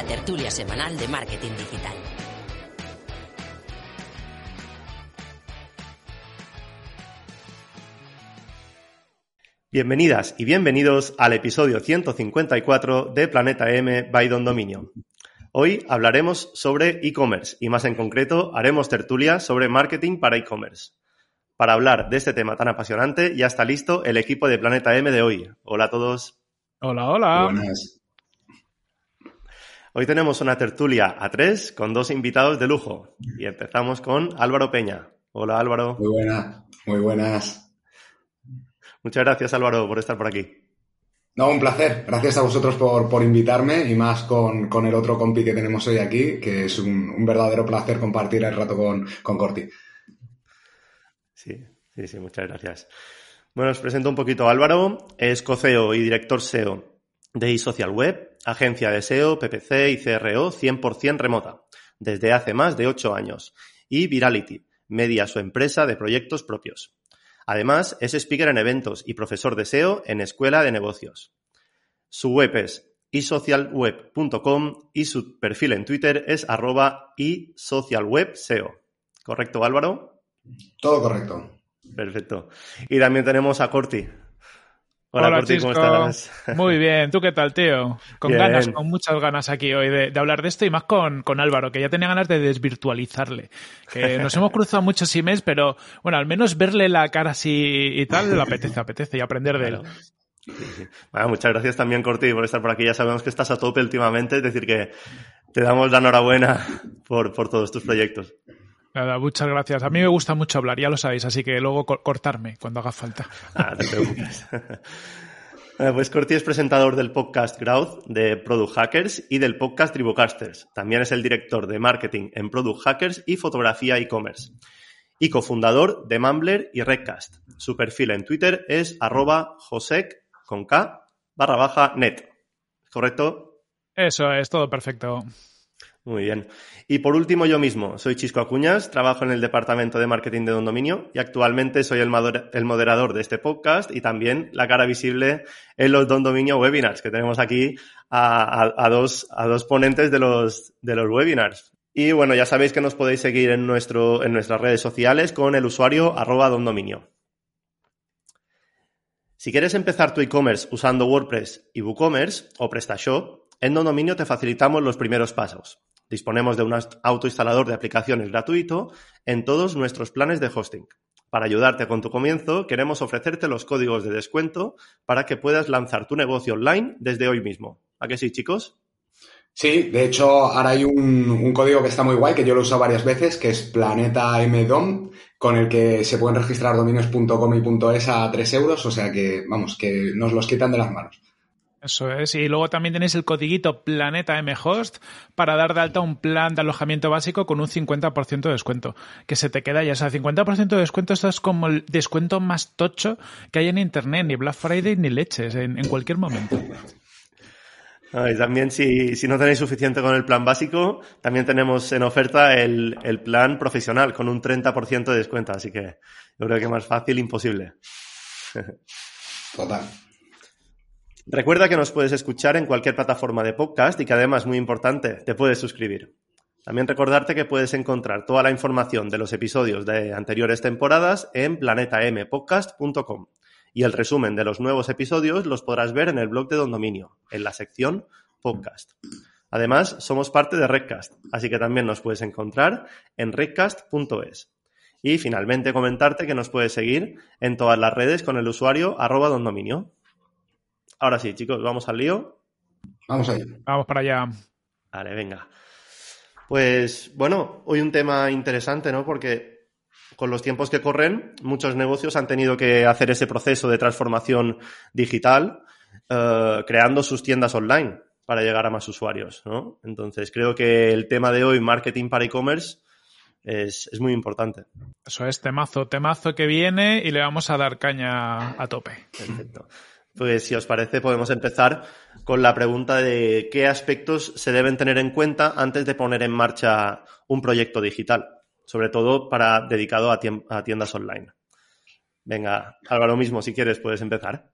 La tertulia semanal de marketing digital. Bienvenidas y bienvenidos al episodio 154 de Planeta M by Don Dominio. Hoy hablaremos sobre e-commerce y más en concreto haremos tertulia sobre marketing para e-commerce. Para hablar de este tema tan apasionante ya está listo el equipo de Planeta M de hoy. Hola a todos. Hola, hola. Buenas. Hoy tenemos una tertulia a tres con dos invitados de lujo y empezamos con Álvaro Peña. Hola Álvaro. Muy buenas, muy buenas. Muchas gracias Álvaro por estar por aquí. No, un placer. Gracias a vosotros por, por invitarme y más con, con, el otro compi que tenemos hoy aquí, que es un, un verdadero placer compartir el rato con, con Corti. Sí, sí, sí, muchas gracias. Bueno, os presento un poquito a Álvaro. Es co-CEO y director SEO de eSocial Web, agencia de SEO, PPC y CRO 100% remota, desde hace más de ocho años. Y Virality, media su empresa de proyectos propios. Además, es speaker en eventos y profesor de SEO en Escuela de Negocios. Su web es isocialweb.com y su perfil en Twitter es arroba isocialwebseo. ¿Correcto, Álvaro? Todo correcto. Perfecto. Y también tenemos a Corti. Hola, Hola ¿cómo estás? Muy bien, ¿tú qué tal, tío? Con bien. ganas, con muchas ganas aquí hoy de, de hablar de esto y más con, con, Álvaro, que ya tenía ganas de desvirtualizarle. Que nos hemos cruzado muchos emails, pero bueno, al menos verle la cara así y tal, le apetece, apetece y aprender de él. Sí, sí. Bueno, muchas gracias también, Corti, por estar por aquí. Ya sabemos que estás a tope últimamente, es decir, que te damos la enhorabuena por, por todos tus proyectos. Nada, muchas gracias. A mí me gusta mucho hablar, ya lo sabéis, así que luego cortarme cuando haga falta. Ah, no te preocupes. Pues Corti es presentador del podcast Growth de Product Hackers y del podcast Tribocasters. También es el director de marketing en Product Hackers y fotografía e-commerce. Y cofundador de Mumbler y Redcast. Su perfil en Twitter es arroba josec con K barra baja net. ¿Correcto? Eso es, todo perfecto. Muy bien. Y por último, yo mismo. Soy Chisco Acuñas, trabajo en el departamento de marketing de Don Dominio y actualmente soy el, moderador de este podcast y también la cara visible en los Don Dominio webinars, que tenemos aquí a, dos, a dos ponentes de los, de los webinars. Y bueno, ya sabéis que nos podéis seguir en, nuestro, en nuestras redes sociales con el usuario arroba Don Dominio. Si quieres empezar tu e-commerce usando WordPress y WooCommerce o PrestaShop, en Dominio te facilitamos los primeros pasos. Disponemos de un autoinstalador de aplicaciones gratuito en todos nuestros planes de hosting. Para ayudarte con tu comienzo, queremos ofrecerte los códigos de descuento para que puedas lanzar tu negocio online desde hoy mismo. ¿A qué sí, chicos? Sí, de hecho, ahora hay un, código que está muy guay, que yo lo uso varias veces, que es Planeta MDOM, con el que se pueden registrar dominios.com y .es a 3 euros, o sea que, vamos, que nos los quitan de las manos. Eso es. Y luego también tenéis el codiguito Planeta Mhost para dar de alta un plan de alojamiento básico con un 50% de descuento. Que se te queda ya. O sea, 50% de descuento, esto es como el descuento más tocho que hay en Internet. Ni Black Friday ni leches, en, en cualquier momento. y también si, si, no tenéis suficiente con el plan básico, también tenemos en oferta el, el plan profesional con un 30% de descuento. Así que yo creo que más fácil, imposible. Total. Recuerda que nos puedes escuchar en cualquier plataforma de podcast y que además, muy importante, te puedes suscribir. También recordarte que puedes encontrar toda la información de los episodios de anteriores temporadas en planetampodcast.com y el resumen de los nuevos episodios los podrás ver en el blog de Don Dominio, en la sección podcast. Además, somos parte de Redcast, así que también nos puedes encontrar en redcast.es. Y finalmente comentarte que nos puedes seguir en todas las redes con el usuario arroba Don Dominio. Ahora sí, chicos, vamos al lío. Vamos allá. Vamos para allá. Vale, venga. Pues bueno, hoy un tema interesante, ¿no? Porque con los tiempos que corren, muchos negocios han tenido que hacer ese proceso de transformación digital, eh, creando sus tiendas online para llegar a más usuarios, ¿no? Entonces, creo que el tema de hoy, marketing para e-commerce, es, muy importante. Eso es temazo, temazo que viene y le vamos a dar caña a tope. Perfecto. Pues si os parece, podemos empezar con la pregunta de qué aspectos se deben tener en cuenta antes de poner en marcha un proyecto digital, sobre todo para dedicado a, tiendas online. Venga, Álvaro mismo, si quieres, puedes empezar.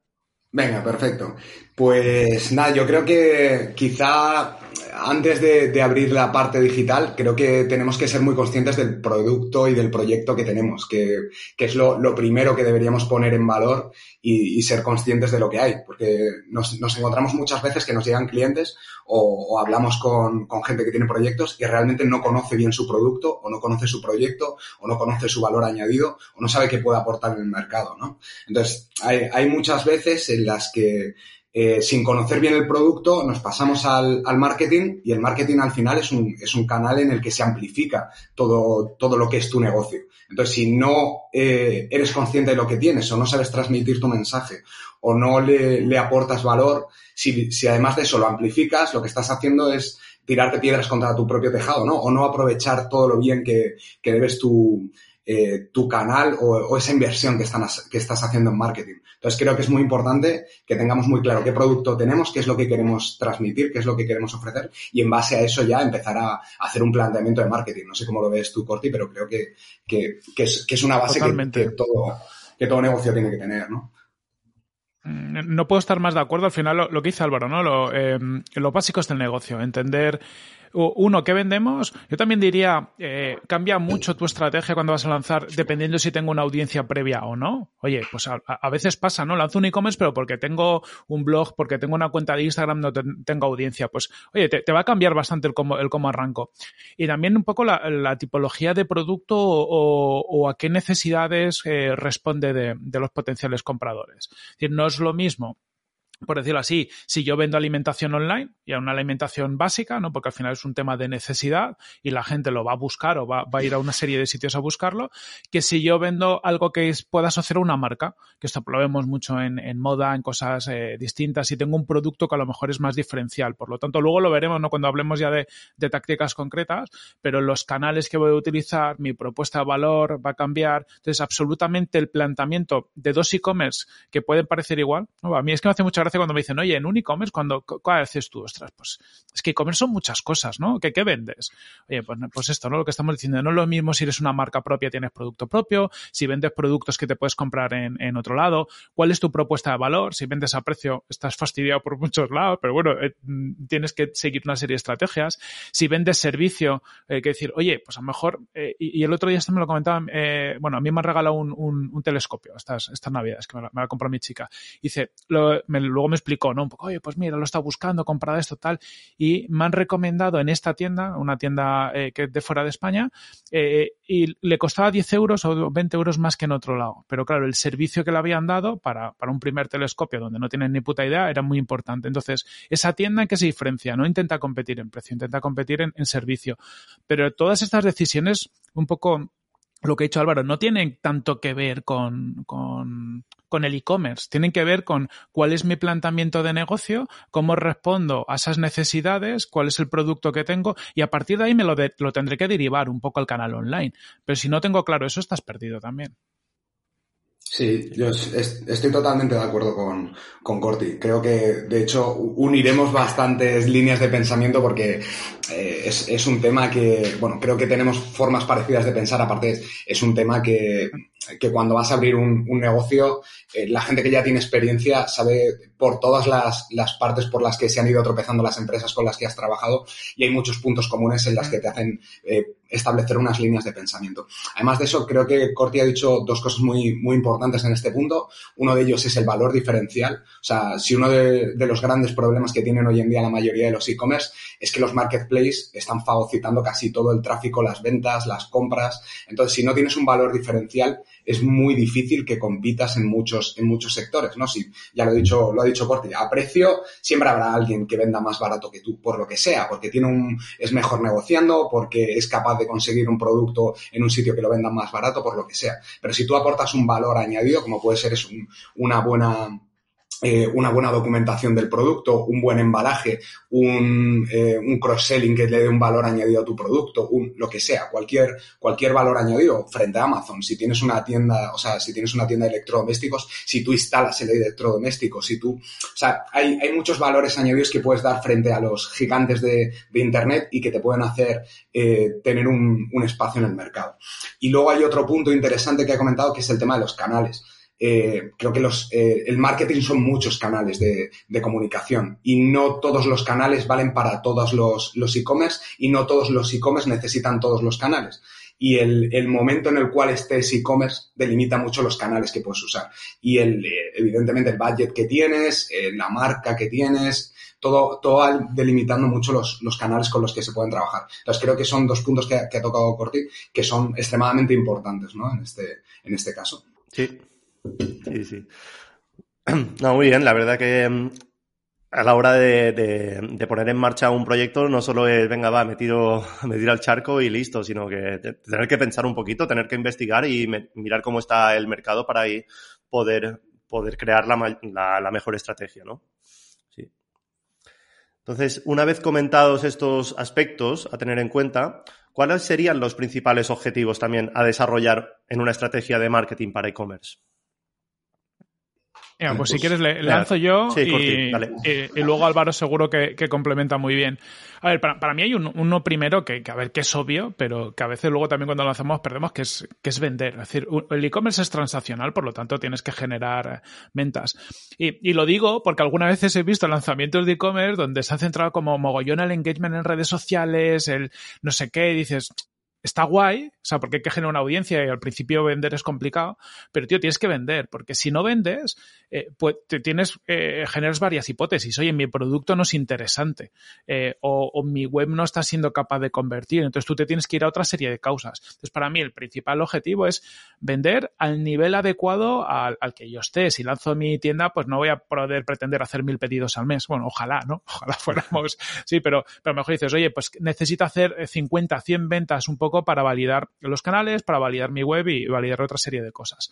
Venga, perfecto. Pues nada, yo creo que quizá antes de, abrir la parte digital, creo que tenemos que ser muy conscientes del producto y del proyecto que tenemos, que, es lo, primero que deberíamos poner en valor y, ser conscientes de lo que hay, porque nos, encontramos muchas veces que nos llegan clientes o, hablamos con, gente que tiene proyectos y realmente no conoce bien su producto o no conoce su proyecto o no conoce su valor añadido o no sabe qué puede aportar en el mercado, ¿no? Entonces, hay, hay muchas veces en las que eh, sin conocer bien el producto, nos pasamos al, marketing y el marketing al final es un, es un, canal en el que se amplifica todo, todo lo que es tu negocio. Entonces, si no eh, eres consciente de lo que tienes o no sabes transmitir tu mensaje o no le, le aportas valor, si, si, además de eso lo amplificas, lo que estás haciendo es tirarte piedras contra tu propio tejado, ¿no? O no aprovechar todo lo bien que, que debes tu, eh, tu canal o, esa inversión que, están, que estás haciendo en marketing. Entonces creo que es muy importante que tengamos muy claro qué producto tenemos, qué es lo que queremos transmitir, qué es lo que queremos ofrecer y en base a eso ya empezar a, hacer un planteamiento de marketing. No sé cómo lo ves tú, Corti, pero creo que, que, es, una base que, todo, que todo negocio tiene que tener, ¿no? Mm, no puedo estar más de acuerdo. Al final, lo, que dice Álvaro, ¿no? Lo, eh, lo básico es del negocio. Entender uno, ¿qué vendemos? Yo también diría, eh, cambia mucho tu estrategia cuando vas a lanzar, dependiendo si tengo una audiencia previa o no. Oye, pues a, veces pasa, ¿no? Lanzo un e-commerce, pero porque tengo un blog, porque tengo una cuenta de Instagram, no tengo audiencia. Pues, oye, te, va a cambiar bastante el cómo, el cómo arranco. Y también un poco la, tipología de producto o, a qué necesidades eh, responde de, de los potenciales compradores. Es decir, no es lo mismo por decirlo así, si yo vendo alimentación online y a una alimentación básica, ¿no? Porque al final es un tema de necesidad y la gente lo va a buscar o va, a ir a una serie de sitios a buscarlo, que si yo vendo algo que pueda asociar a una marca, que esto lo vemos mucho en, moda, en cosas eh, distintas, y tengo un producto que a lo mejor es más diferencial. Por lo tanto, luego lo veremos, ¿no? Cuando hablemos ya de, de tácticas concretas, pero los canales que voy a utilizar, mi propuesta de valor va a cambiar. Entonces, absolutamente el planteamiento de dos e-commerce que pueden parecer igual. A mí es que me hace mucha cuando me dicen, oye, en un e-commerce, cuando, ¿cuál haces tú? Ostras, pues es que e-commerce son muchas cosas, ¿no? ¿Qué, ¿Qué, vendes? Oye, pues, pues esto, ¿no? Lo que estamos diciendo, no es lo mismo si eres una marca propia, tienes producto propio, si vendes productos que te puedes comprar en, en otro lado, cuál es tu propuesta de valor, si vendes a precio, estás fastidiado por muchos lados, pero bueno, eh, tienes que seguir una serie de estrategias. Si vendes servicio, eh, que decir, oye, pues a lo mejor, eh, y, el otro día esto me lo comentaba, eh, bueno, a mí me han regalado un, un, telescopio estas, estas navidades, que me, me lo mi chica. Dice, lo, me, luego me explicó, ¿no? Un poco, oye, pues mira, lo está buscando, comprado esto, tal. Y me han recomendado en esta tienda, una tienda eh, que es de fuera de España, eh, y le costaba 10 euros o 20 euros más que en otro lado. Pero claro, el servicio que le habían dado para, para un primer telescopio donde no tienen ni puta idea era muy importante. Entonces, esa tienda en qué se diferencia, no intenta competir en precio, intenta competir en servicio. Pero todas estas decisiones, un poco lo que ha dicho Álvaro, no tienen tanto que ver con, con, con el e-commerce, tienen que ver con cuál es mi planteamiento de negocio, cómo respondo a esas necesidades, cuál es el producto que tengo y a partir de ahí me lo, lo tendré que derivar un poco al canal online. Pero si no tengo claro eso, estás perdido también. Sí, yo estoy totalmente de acuerdo con, con Corti. Creo que, de hecho, uniremos bastantes líneas de pensamiento porque eh, es, es, un tema que, bueno, creo que tenemos formas parecidas de pensar. Aparte, es, un tema que, que, cuando vas a abrir un, un negocio, eh, la gente que ya tiene experiencia sabe por todas las, las, partes por las que se han ido tropezando las empresas con las que has trabajado y hay muchos puntos comunes en las que te hacen eh, establecer unas líneas de pensamiento. Además de eso, creo que Corti ha dicho dos cosas muy, muy importantes en este punto. Uno de ellos es el valor diferencial. O sea, si uno de, los grandes problemas que tienen hoy en día la mayoría de los e-commerce es que los marketplaces están fagocitando casi todo el tráfico, las ventas, las compras. Entonces, si no tienes un valor diferencial, es muy difícil que compitas en muchos, en muchos sectores, ¿no? Si, ya lo he dicho, lo ha dicho Corti, a precio siempre habrá alguien que venda más barato que tú, por lo que sea, porque tiene un, es mejor negociando, porque es capaz de conseguir un producto en un sitio que lo venda más barato, por lo que sea. Pero si tú aportas un valor añadido, como puede ser es una buena, eh, una buena documentación del producto, un buen embalaje, un, eh, un cross-selling que le dé un valor añadido a tu producto, un, lo que sea, cualquier, cualquier valor añadido frente a Amazon. Si tienes una tienda, o sea, si tienes una tienda de electrodomésticos, si tú instalas el electrodoméstico, si tú, o sea, hay, hay muchos valores añadidos que puedes dar frente a los gigantes de, de Internet y que te pueden hacer eh, tener un, un espacio en el mercado. Y luego hay otro punto interesante que he comentado que es el tema de los canales. Eh, creo que los, eh, el marketing son muchos canales de, de, comunicación y no todos los canales valen para todos los, los e-commerce y no todos los e-commerce necesitan todos los canales. Y el, el momento en el cual estés e-commerce delimita mucho los canales que puedes usar. Y el, eh, evidentemente el budget que tienes, la marca que tienes, todo, todo delimitando mucho los, los, canales con los que se pueden trabajar. Entonces creo que son dos puntos que, que ha tocado Corti que son extremadamente importantes ¿no? en, este, en este caso. Sí, Sí, sí. No, muy bien. La verdad que mm, a la hora de, poner en marcha un proyecto no solo es, venga, va, me tiro, al charco y listo, sino que tener que pensar un poquito, tener que investigar y mirar cómo está el mercado para ahí poder, poder crear la, la, la mejor estrategia, ¿no? Sí. Entonces, una vez comentados estos aspectos a tener en cuenta, ¿cuáles serían los principales objetivos también a desarrollar en una estrategia de marketing para e-commerce? Pues, si quieres le, lanzo yo sí, y, y, y, luego Álvaro seguro que, que, complementa muy bien. A ver, para, para mí hay un, uno primero que, que, a ver, que es obvio, pero que a veces luego también cuando lo hacemos perdemos, que es, que es vender. Es decir, el e-commerce es transaccional, por lo tanto tienes que generar ventas. Y, y lo digo porque algunas veces he visto lanzamientos de e-commerce donde se ha centrado como mogollón el engagement en redes sociales, el no sé qué, y dices, está guay, o sea, porque hay que generar una audiencia y al principio vender es complicado, pero tío, tienes que vender, porque si no vendes, eh, pues te tienes, eh, generas varias hipótesis. Oye, mi producto no es interesante, eh, o, o, mi web no está siendo capaz de convertir, entonces tú te tienes que ir a otra serie de causas. Entonces, para mí el principal objetivo es vender al nivel adecuado al, al que yo esté. Si lanzo mi tienda, pues no voy a poder pretender hacer mil pedidos al mes. Bueno, ojalá, ¿no? Ojalá fuéramos, sí, pero, pero mejor dices, oye, pues necesito hacer 50, 100 ventas un poco para validar los canales, para validar mi web y validar otra serie de cosas.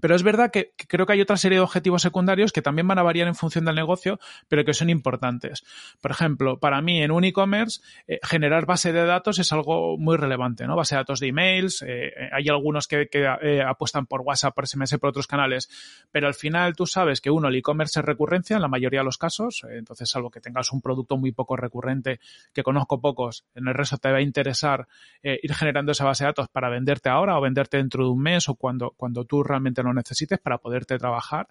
Pero es verdad que, creo que hay otra serie de objetivos secundarios que también van a variar en función del negocio, pero que son importantes. Por ejemplo, para mí en un e-commerce, eh, generar base de datos es algo muy relevante, ¿no? Base de datos de emails, eh, hay algunos que, eh, apuestan por WhatsApp, por SMS, por otros canales, pero al final tú sabes que uno, el e-commerce es recurrencia en la mayoría de los casos, eh, entonces salvo que tengas un producto muy poco recurrente, que conozco pocos, en el resto te va a interesar eh, ir generando esa base de datos para venderte ahora o venderte dentro de un mes o cuando, cuando tú realmente lo necesites para poderte trabajar.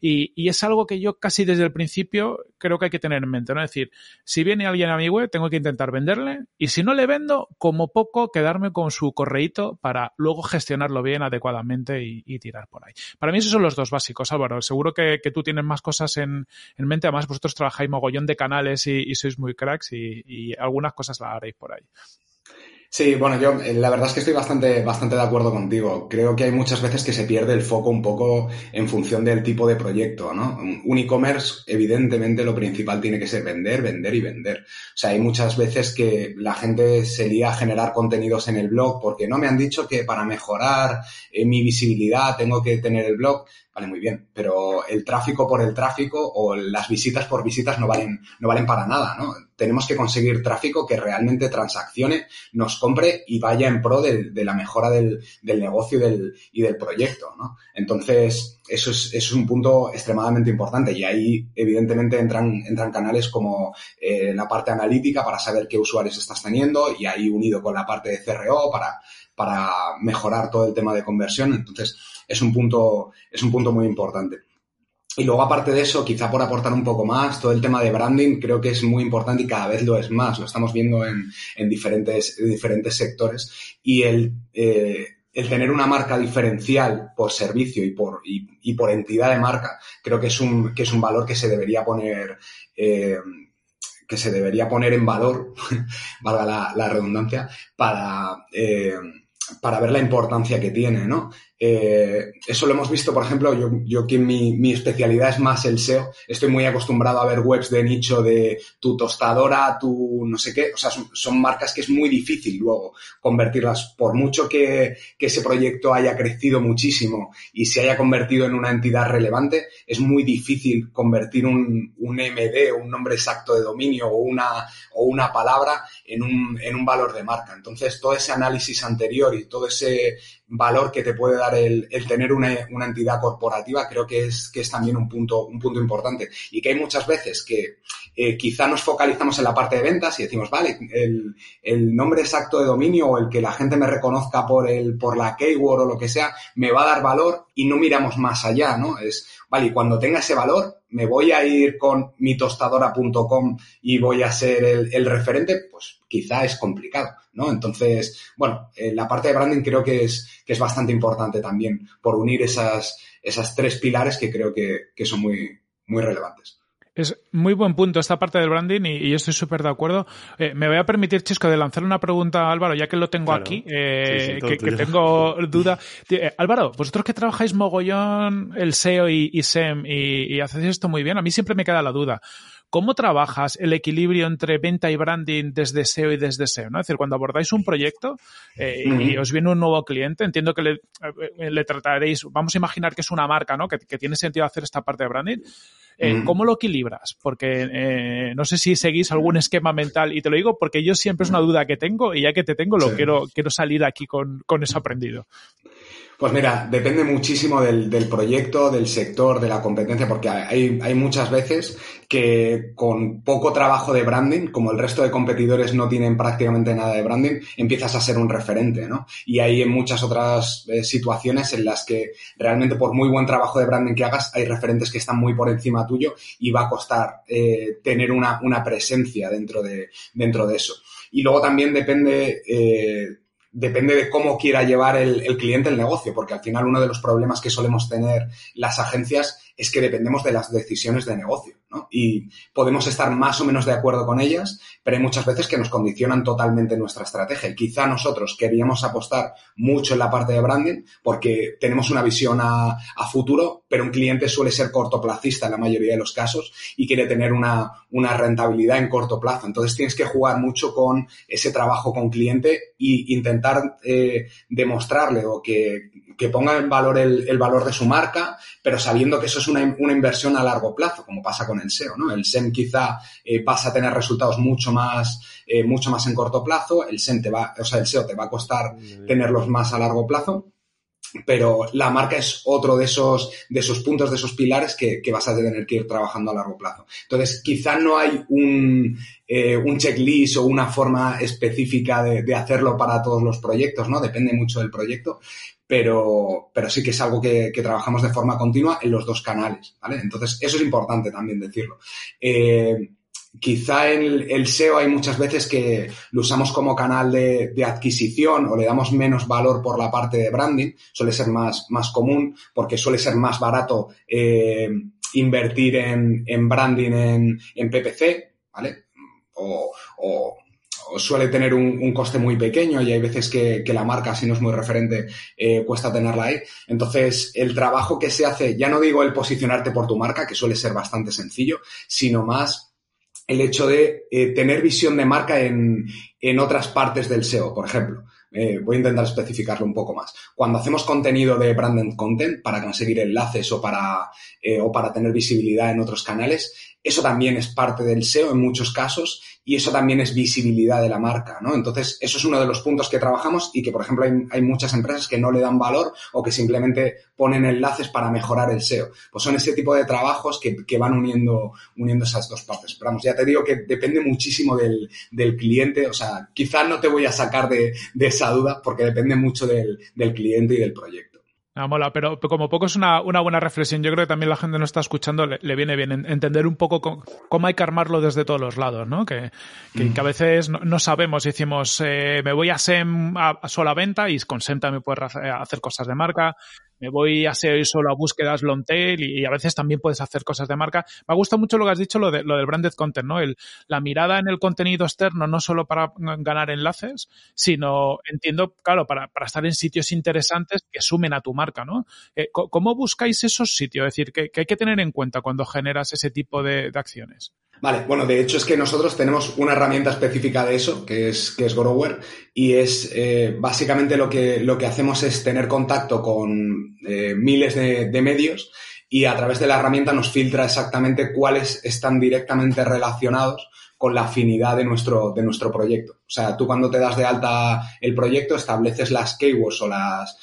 Y, es algo que yo casi desde el principio creo que hay que tener en mente, ¿no? Es decir, si viene alguien a mi web, tengo que intentar venderle y si no le vendo, como poco, quedarme con su correíto para luego gestionarlo bien, adecuadamente y, tirar por ahí. Para mí esos son los dos básicos, Álvaro. Seguro que, tú tienes más cosas en, en, mente. Además, vosotros trabajáis mogollón de canales y, y sois muy cracks y, algunas cosas las haréis por ahí. Sí, bueno, yo eh, la verdad es que estoy bastante, bastante de acuerdo contigo. Creo que hay muchas veces que se pierde el foco un poco en función del tipo de proyecto, ¿no? Un e-commerce, evidentemente, lo principal tiene que ser vender, vender y vender. O sea, hay muchas veces que la gente se lía a generar contenidos en el blog porque no me han dicho que para mejorar eh, mi visibilidad tengo que tener el blog. Vale, muy bien, pero el tráfico por el tráfico o las visitas por visitas no valen, no valen para nada, ¿no? Tenemos que conseguir tráfico que realmente transaccione, nos compre y vaya en pro de, la mejora del, del negocio y del, y del proyecto, ¿no? Entonces, eso es, eso es un punto extremadamente importante y ahí evidentemente entran, entran canales como eh, la parte analítica para saber qué usuarios estás teniendo y ahí unido con la parte de CRO para, para mejorar todo el tema de conversión. Entonces, es un punto, es un punto muy importante. Y luego, aparte de eso, quizá por aportar un poco más, todo el tema de branding creo que es muy importante y cada vez lo es más. Lo estamos viendo en, en diferentes, en diferentes sectores. Y el, eh, el tener una marca diferencial por servicio y por, y, y, por entidad de marca, creo que es un, que es un valor que se debería poner, eh, que se debería poner en valor, valga la, la redundancia, para, eh, para ver la importancia que tiene, ¿no? Eh, eso lo hemos visto, por ejemplo, yo, yo que mi, mi, especialidad es más el SEO, estoy muy acostumbrado a ver webs de nicho de tu tostadora, tu no sé qué, o sea, son, son marcas que es muy difícil luego convertirlas, por mucho que, que, ese proyecto haya crecido muchísimo y se haya convertido en una entidad relevante, es muy difícil convertir un, un MD, un nombre exacto de dominio o una, o una palabra en un, en un valor de marca. Entonces, todo ese análisis anterior y todo ese valor que te puede dar el, el tener una, una, entidad corporativa, creo que es, que es también un punto, un punto importante. Y que hay muchas veces que eh, quizá nos focalizamos en la parte de ventas y decimos, vale, el, el, nombre exacto de dominio o el que la gente me reconozca por, el, por la keyword o lo que sea, me va a dar valor y no miramos más allá, ¿no? Es, vale, y cuando tenga ese valor, me voy a ir con mitostadora.com y voy a ser el, referente, pues quizá es complicado. ¿no? Entonces, bueno, eh, la parte de branding creo que es, que es bastante importante también por unir esas, esas tres pilares que creo que, que son muy, muy relevantes. Es muy buen punto esta parte del branding y, yo estoy súper de acuerdo. Eh, me voy a permitir, Chisco, de lanzar una pregunta a Álvaro, ya que lo tengo claro. aquí, eh, sí, sí, que, que, tengo duda. Eh, Álvaro, vosotros que trabajáis mogollón el SEO y, y SEM y, y hacéis esto muy bien, a mí siempre me queda la duda. ¿Cómo trabajas el equilibrio entre venta y branding desde SEO y desde SEO? ¿no? Es decir, cuando abordáis un proyecto eh, y os viene un nuevo cliente, entiendo que le, eh, le, trataréis, vamos a imaginar que es una marca, ¿no? Que, que tiene sentido hacer esta parte de branding. Eh, mm. ¿Cómo lo equilibras? Porque eh, no sé si seguís algún esquema mental y te lo digo porque yo siempre es una duda que tengo y ya que te tengo lo sí. quiero, quiero salir aquí con, con eso aprendido. Pues mira, depende muchísimo del, del, proyecto, del sector, de la competencia, porque hay, hay, muchas veces que con poco trabajo de branding, como el resto de competidores no tienen prácticamente nada de branding, empiezas a ser un referente, ¿no? Y hay en muchas otras eh, situaciones en las que realmente por muy buen trabajo de branding que hagas, hay referentes que están muy por encima tuyo y va a costar eh, tener una, una presencia dentro de, dentro de eso. Y luego también depende eh, depende de cómo quiera llevar el, el, cliente el negocio, porque al final uno de los problemas que solemos tener las agencias es que dependemos de las decisiones de negocio, ¿no? Y podemos estar más o menos de acuerdo con ellas, pero hay muchas veces que nos condicionan totalmente nuestra estrategia. Y quizá nosotros queríamos apostar mucho en la parte de branding porque tenemos una visión a, futuro, pero un cliente suele ser cortoplacista en la mayoría de los casos y quiere tener una, una rentabilidad en corto plazo. Entonces tienes que jugar mucho con ese trabajo con cliente e intentar eh, demostrarle o que, que ponga en valor el, el, valor de su marca, pero sabiendo que eso es una, una, inversión a largo plazo, como pasa con el SEO, ¿no? El SEM quizá eh, pasa a tener resultados mucho más, eh, mucho más en corto plazo, el SEM te va, o sea, el SEO te va a costar tenerlos más a largo plazo, pero la marca es otro de esos, de esos puntos, de esos pilares que, que, vas a tener que ir trabajando a largo plazo. Entonces, quizá no hay un, eh, un checklist o una forma específica de, de, hacerlo para todos los proyectos, ¿no? Depende mucho del proyecto, pero, pero sí que es algo que, trabajamos de forma continua en los dos canales, ¿vale? Entonces, eso es importante también decirlo. Eh, quizá el, el, SEO hay muchas veces que lo usamos como canal de, adquisición o le damos menos valor por la parte de branding, suele ser más, más común porque suele ser más barato eh, invertir en, en branding en, en, PPC, ¿vale? O suele tener un, un, coste muy pequeño y hay veces que, que, la marca, si no es muy referente, eh, cuesta tenerla ahí. Entonces, el trabajo que se hace, ya no digo el posicionarte por tu marca, que suele ser bastante sencillo, sino más el hecho de eh, tener visión de marca en, en, otras partes del SEO, por ejemplo. Eh, voy a intentar especificarlo un poco más. Cuando hacemos contenido de branded content para conseguir enlaces o para, o para tener visibilidad en otros canales, eso también es parte del SEO en muchos casos y eso también es visibilidad de la marca, ¿no? Entonces, eso es uno de los puntos que trabajamos y que, por ejemplo, hay, hay, muchas empresas que no le dan valor o que simplemente ponen enlaces para mejorar el SEO. Pues son ese tipo de trabajos que, van uniendo, uniendo esas dos partes. Pero vamos, ya te digo que depende muchísimo del, cliente, o sea, quizás no te voy a sacar de, esa duda porque depende mucho del cliente y del proyecto. Ah, mola, pero, como poco es una, una, buena reflexión. Yo creo que también la gente no está escuchando, le, le viene bien entender un poco cómo, cómo, hay que armarlo desde todos los lados, ¿no? Que, que, mm. que a veces no, no, sabemos, decimos, eh, me voy a SEM a, a, sola venta y con SEM también puedes hacer cosas de marca, me voy a SEO solo a búsquedas long tail y, a veces también puedes hacer cosas de marca. Me ha gustado mucho lo que has dicho, lo, de, lo del branded content, ¿no? El, la mirada en el contenido externo, no solo para ganar enlaces, sino, entiendo, claro, para, para estar en sitios interesantes que sumen a tu marca, ¿no? Eh, ¿Cómo buscáis esos sitios? Es decir, ¿qué, hay que tener en cuenta cuando generas ese tipo de, acciones? Vale, bueno, de hecho es que nosotros tenemos una herramienta específica de eso, que es, que es Grower, y es eh, básicamente lo que, lo que hacemos es tener contacto con eh, miles de, de, medios y a través de la herramienta nos filtra exactamente cuáles están directamente relacionados con la afinidad de nuestro, de nuestro proyecto. O sea, tú cuando te das de alta el proyecto estableces las keywords o las,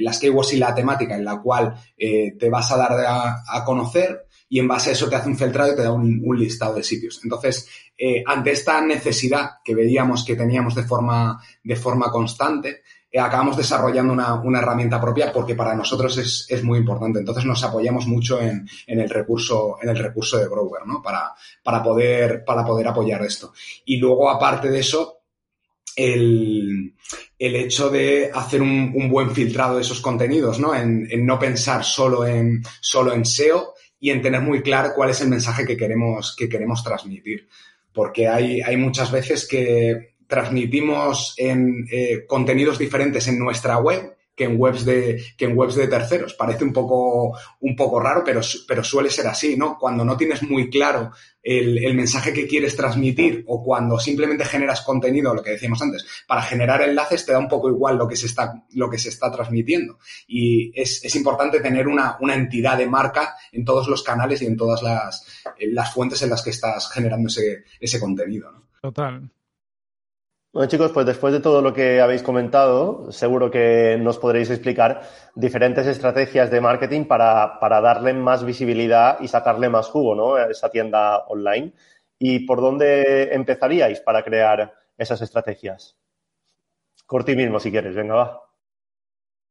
las keywords y la temática en la cual eh, te vas a dar a, conocer y en base a eso te hace un filtrado y te da un, listado de sitios. Entonces, eh, ante esta necesidad que veíamos que teníamos de forma, de forma constante, eh, acabamos desarrollando una, herramienta propia porque para nosotros es, muy importante. Entonces nos apoyamos mucho en, el recurso, en el recurso de Grower, ¿no? Para, para, poder, para poder apoyar esto. Y luego, aparte de eso, el, hecho de hacer un, buen filtrado de esos contenidos, ¿no? En, no pensar solo en, solo en SEO y en tener muy claro cuál es el mensaje que queremos, que queremos transmitir. Porque hay, hay muchas veces que transmitimos en eh, contenidos diferentes en nuestra web que en webs de, que en webs de terceros. Parece un poco, un poco raro, pero, pero suele ser así, ¿no? Cuando no tienes muy claro el, mensaje que quieres transmitir o cuando simplemente generas contenido, lo que decíamos antes, para generar enlaces te da un poco igual lo que se está, lo que se está transmitiendo. Y es, es importante tener una, una, entidad de marca en todos los canales y en todas las, las fuentes en las que estás generando ese, ese contenido, ¿no? Total. Bueno, chicos, pues después de todo lo que habéis comentado, seguro que nos podréis explicar diferentes estrategias de marketing para, darle más visibilidad y sacarle más jugo ¿no? a esa tienda online. ¿Y por dónde empezaríais para crear esas estrategias? Corti mismo, si quieres, venga, va.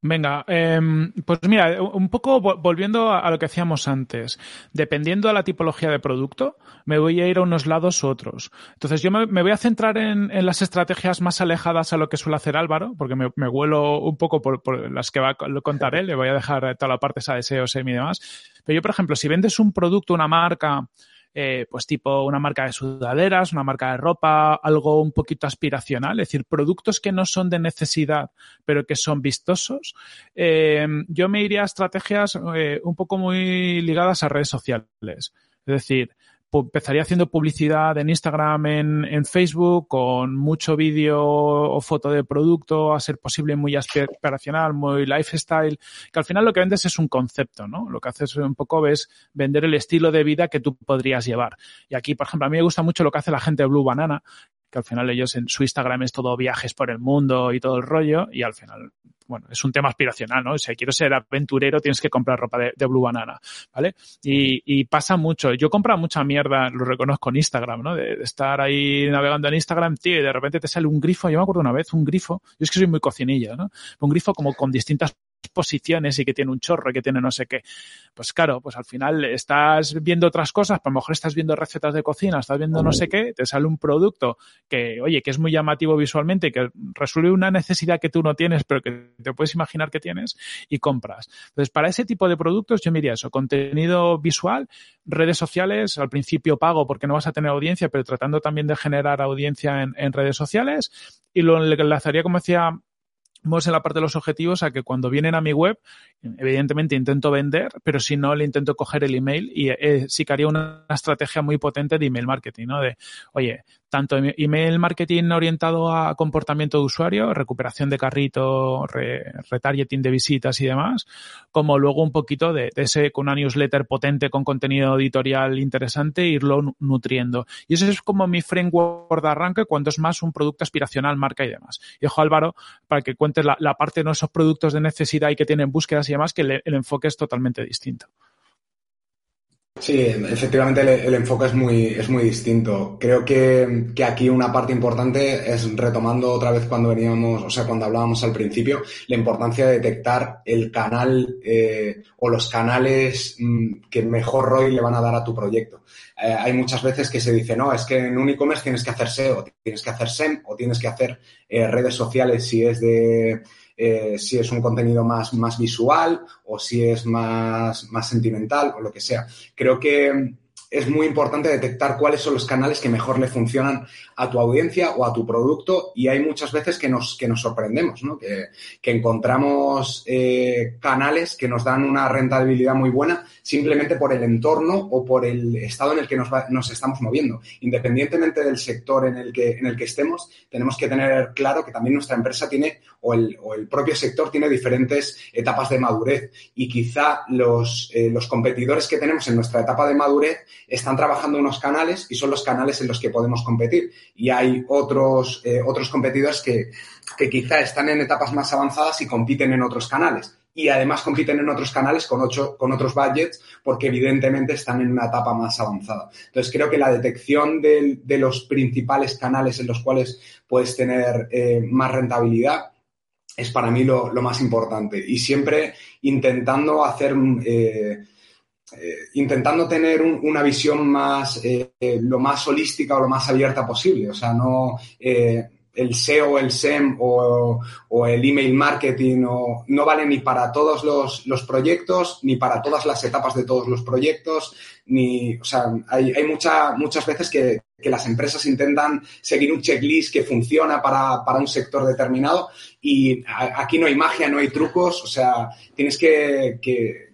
Venga, em, pues mira, un poco volviendo a, lo que hacíamos antes. Dependiendo de la tipología de producto, me voy a ir a unos lados u otros. Entonces, yo me, voy a centrar en, las estrategias más alejadas a lo que suele hacer Álvaro, porque me, huelo un poco por, las que va a contar él. Le voy a dejar toda la parte esa de SEO, SEM y demás. Pero yo, por ejemplo, si vendes un producto, una marca, eh, pues tipo una marca de sudaderas, una marca de ropa, algo un poquito aspiracional, es decir, productos que no son de necesidad, pero que son vistosos, eh, yo me iría a estrategias eh, un poco muy ligadas a redes sociales. Es decir, empezaría haciendo publicidad en Instagram, en, en Facebook, con mucho vídeo o foto de producto, a ser posible muy aspiracional, muy lifestyle, que al final lo que vendes es un concepto, ¿no? Lo que haces un poco es vender el estilo de vida que tú podrías llevar. Y aquí, por ejemplo, a mí me gusta mucho lo que hace la gente de Blue Banana, que al final ellos en su Instagram es todo viajes por el mundo y todo el rollo, y al final bueno, es un tema aspiracional, ¿no? Si quiero ser aventurero, tienes que comprar ropa de, Blue Banana, ¿vale? Y, pasa mucho. Yo compro mucha mierda, lo reconozco en Instagram, ¿no? De, estar ahí navegando en Instagram, tío, y de repente te sale un grifo. Yo me acuerdo una vez, un grifo. Yo es que soy muy cocinilla, ¿no? Un grifo como con distintas posiciones y que tiene un chorro y que tiene no sé qué. Pues claro, pues al final estás viendo otras cosas, a lo mejor estás viendo recetas de cocina, estás viendo no sé qué, te sale un producto que, oye, que es muy llamativo visualmente y que resuelve una necesidad que tú no tienes, pero que te puedes imaginar que tienes y compras. Entonces, para ese tipo de productos yo me diría eso, contenido visual, redes sociales, al principio pago porque no vas a tener audiencia, pero tratando también de generar audiencia en, en redes sociales y lo enlazaría, como decía en la parte de los objetivos a que cuando vienen a mi web, evidentemente intento vender, pero si no, le intento coger el email y eh, sí que haría una estrategia muy potente de email marketing, ¿no? De, oye, tanto email marketing orientado a comportamiento de usuario, recuperación de carrito, retargeting de visitas y demás, como luego un poquito de, ese con una newsletter potente con contenido editorial interesante, irlo nutriendo. Y eso es como mi framework de arranque cuando es más un producto aspiracional, marca y demás. Y dejo Álvaro para que cuentes la, parte de esos productos de necesidad y que tienen búsquedas y demás, que el enfoque es totalmente distinto. Sí, efectivamente el, enfoque es muy, es muy distinto. Creo que, que, aquí una parte importante es retomando otra vez cuando veníamos, o sea, cuando hablábamos al principio, la importancia de detectar el canal eh, o los canales mm, que mejor ROI le van a dar a tu proyecto. Eh, hay muchas veces que se dice, no, es que en un e-commerce tienes que hacer SEO, tienes que hacer SEM o tienes que hacer eh, redes sociales si es de eh, si es un contenido más, más visual o si es más, más sentimental o lo que sea. Creo que es muy importante detectar cuáles son los canales que mejor le funcionan a tu audiencia o a tu producto y hay muchas veces que nos, que nos sorprendemos, ¿no? que, encontramos eh, canales que nos dan una rentabilidad muy buena simplemente por el entorno o por el estado en el que nos, nos estamos moviendo. Independientemente del sector en el, que, en el que estemos, tenemos que tener claro que también nuestra empresa tiene o el, o el propio sector tiene diferentes etapas de madurez y quizá los, eh, los competidores que tenemos en nuestra etapa de madurez están trabajando unos canales y son los canales en los que podemos competir. Y hay otros, eh, otros competidores que, que quizá están en etapas más avanzadas y compiten en otros canales y además compiten en otros canales con, ocho, con otros budgets porque evidentemente están en una etapa más avanzada. Entonces creo que la detección de, de los principales canales en los cuales puedes tener eh, más rentabilidad es para mí lo, lo, más importante y siempre intentando hacer eh, eh, intentando tener un, una visión más, eh, lo más holística o lo más abierta posible. O sea, no eh, el SEO, el SEM o, el email marketing no vale ni para todos los, proyectos, ni para todas las etapas de todos los proyectos, ni, o sea, hay, hay mucha, muchas veces que, las empresas intentan seguir un checklist que funciona para, para un sector determinado y aquí no hay magia, no hay trucos, o sea, tienes que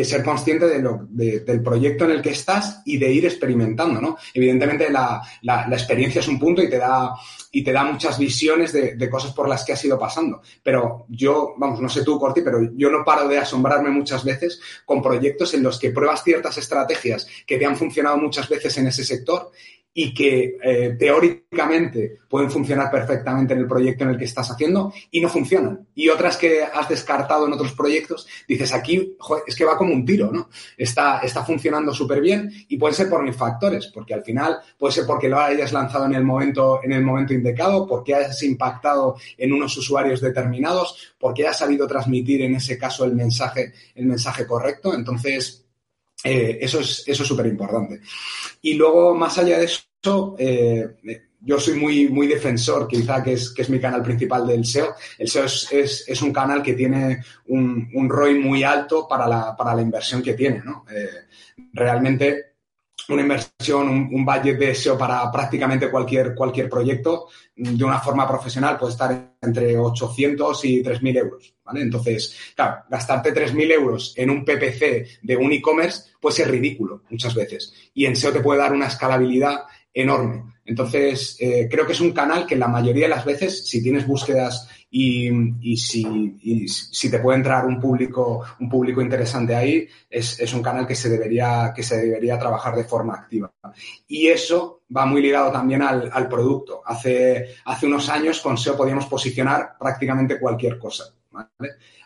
que ser consciente de lo, de, del proyecto en el que estás y de ir experimentando, ¿no? Evidentemente la, la, la experiencia es un punto y te da, y te da muchas visiones de, de, cosas por las que has ido pasando. Pero yo, vamos, no sé tú, Corti, pero yo no paro de asombrarme muchas veces con proyectos en los que pruebas ciertas estrategias que te han funcionado muchas veces en ese sector y que eh, teóricamente pueden funcionar perfectamente en el proyecto en el que estás haciendo y no funcionan. Y otras que has descartado en otros proyectos, dices aquí, es que va como un tiro, ¿no? Está, está funcionando súper bien y pueden ser por mil factores, porque al final puede ser porque lo hayas lanzado en el momento, en el momento indicado, porque hayas impactado en unos usuarios determinados, porque hayas sabido transmitir en ese caso el mensaje, el mensaje correcto. Entonces, eh, eso es eso es súper importante. Y luego, más allá de eso, eh, yo soy muy, muy defensor, quizá que es, que es mi canal principal del SEO. El SEO es, es, es un canal que tiene un, un, ROI muy alto para la, para la inversión que tiene. ¿no? Eh, realmente una inversión, un, budget de SEO para prácticamente cualquier, cualquier proyecto de una forma profesional puede estar entre 800 y 3.000 euros. ¿vale? Entonces, claro, gastarte 3.000 euros en un PPC de un e-commerce puede ser ridículo muchas veces. Y en SEO te puede dar una escalabilidad enorme. Entonces, eh, creo que es un canal que la mayoría de las veces, si tienes búsquedas y, si, te puede entrar un público, un público interesante ahí, es, un canal que se, debería, que se debería trabajar de forma activa. Y eso va muy ligado también al, producto. Hace, hace unos años con SEO podíamos posicionar prácticamente cualquier cosa.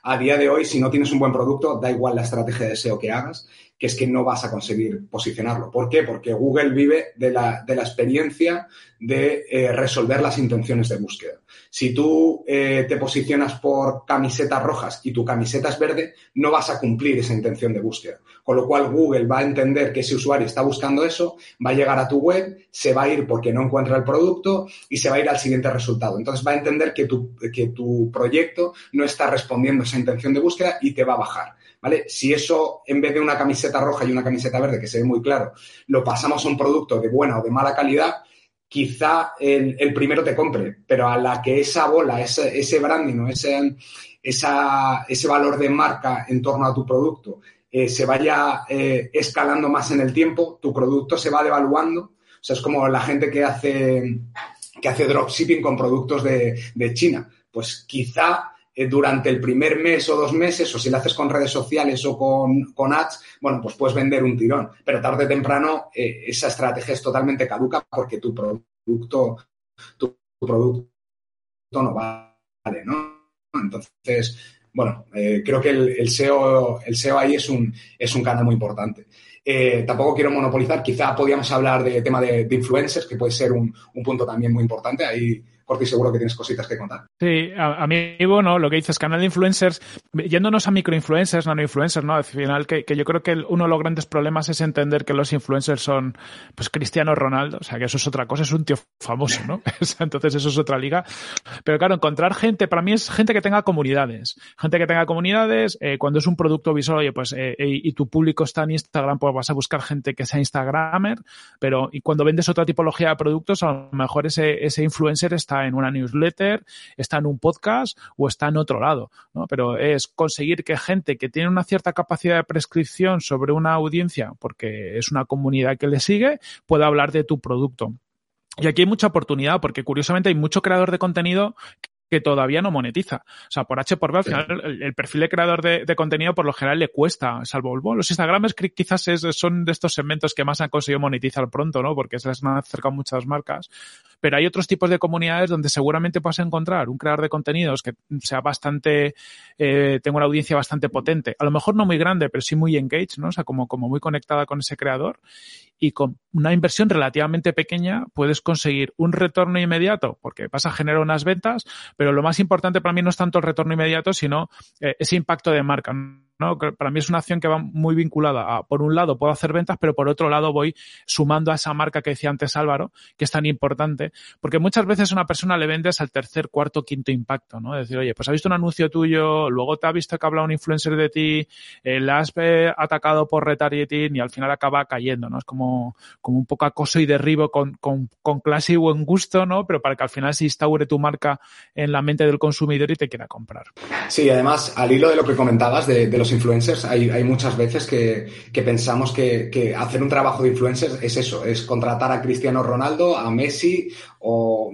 A día de hoy, si no tienes un buen producto, da igual la estrategia de SEO que hagas, que es que no vas a conseguir posicionarlo. ¿Por qué? Porque Google vive de la, de la experiencia de eh, resolver las intenciones de búsqueda. Si tú eh, te posicionas por camisetas rojas y tu camiseta es verde, no vas a cumplir esa intención de búsqueda. Con lo cual Google va a entender que ese usuario está buscando eso, va a llegar a tu web, se va a ir porque no encuentra el producto y se va a ir al siguiente resultado. Entonces va a entender que tu, que tu proyecto no está respondiendo intención de búsqueda y te va a bajar. ¿Vale? Si eso, en vez de una camiseta roja y una camiseta verde, que se ve muy claro, lo pasamos a un producto de buena o de mala calidad, quizá el, primero te compre, pero a la que esa bola, ese, branding o ese, ese valor de marca en torno a tu producto eh, se vaya eh, escalando más en el tiempo, tu producto se va devaluando. O sea, es como la gente que hace, que hace dropshipping con productos de China. Pues quizá eh, durante el primer mes o dos meses, o si lo haces con redes sociales o con, con ads, bueno, pues puedes vender un tirón. Pero tarde o temprano eh, esa estrategia es totalmente caduca porque tu producto, tu, producto no vale, ¿no? Entonces, bueno, eh, creo que el, el, SEO, el SEO ahí es un, es un canal muy importante. Tampoco quiero monopolizar, quizá podíamos hablar de tema de, de influencers, que puede ser un, un, punto también muy importante. Ahí Corti, seguro que tienes cositas que contar. Sí, a, mí, bueno, lo que dices, canal de influencers, yéndonos a microinfluencers, nanoinfluencers, ¿no? Al final, que, yo creo que uno de los grandes problemas es entender que los influencers son, pues, Cristiano Ronaldo, o sea, que eso es otra cosa, es un tío famoso, ¿no? Entonces, eso es otra liga. Pero claro, encontrar gente, para mí es gente que tenga comunidades. Gente que tenga comunidades, eh, cuando es un producto visual, oye, pues, eh, y, tu público está en Instagram, pues vas a buscar gente que sea Instagramer, pero y cuando vendes otra tipología de productos, a lo mejor ese, ese influencer está en una newsletter, está en un podcast o está en otro lado, ¿no? Pero es conseguir que gente que tiene una cierta capacidad de prescripción sobre una audiencia, porque es una comunidad que le sigue, pueda hablar de tu producto. Y aquí hay mucha oportunidad porque curiosamente hay mucho creador de contenido que todavía no monetiza. O sea, por H por B, al final, el, perfil de creador de, contenido por lo general le cuesta, salvo los Instagrams quizás son de estos segmentos que más han conseguido monetizar pronto, ¿no? Porque se les han acercado muchas marcas. Pero hay otros tipos de comunidades donde seguramente puedas encontrar un creador de contenidos que sea bastante, eh, tenga una audiencia bastante potente. A lo mejor no muy grande, pero sí muy engaged, ¿no? O sea, como, como muy conectada con ese creador. Y con una inversión relativamente pequeña puedes conseguir un retorno inmediato, porque vas a generar unas ventas, pero lo más importante para mí no es tanto el retorno inmediato, sino eh, ese impacto de marca. ¿No? Para mí es una acción que va muy vinculada a, por un lado, puedo hacer ventas, pero por otro lado voy sumando a esa marca que decía antes Álvaro, que es tan importante, porque muchas veces a una persona le vendes al tercer, cuarto, quinto impacto, ¿no? Decir, oye, pues ha visto un anuncio tuyo, luego te ha visto que ha hablado un influencer de ti, eh, la has eh, atacado por retargeting y al final acaba cayendo, ¿no? Es como, como un poco acoso y derribo con, con, con clase y buen gusto, ¿no? Pero para que al final se instaure tu marca en la mente del consumidor y te quiera comprar. Sí, además, al hilo de lo que comentabas de, de los influencers, hay, muchas veces que, pensamos que, hacer un trabajo de influencers es eso, es contratar a Cristiano Ronaldo, a Messi o,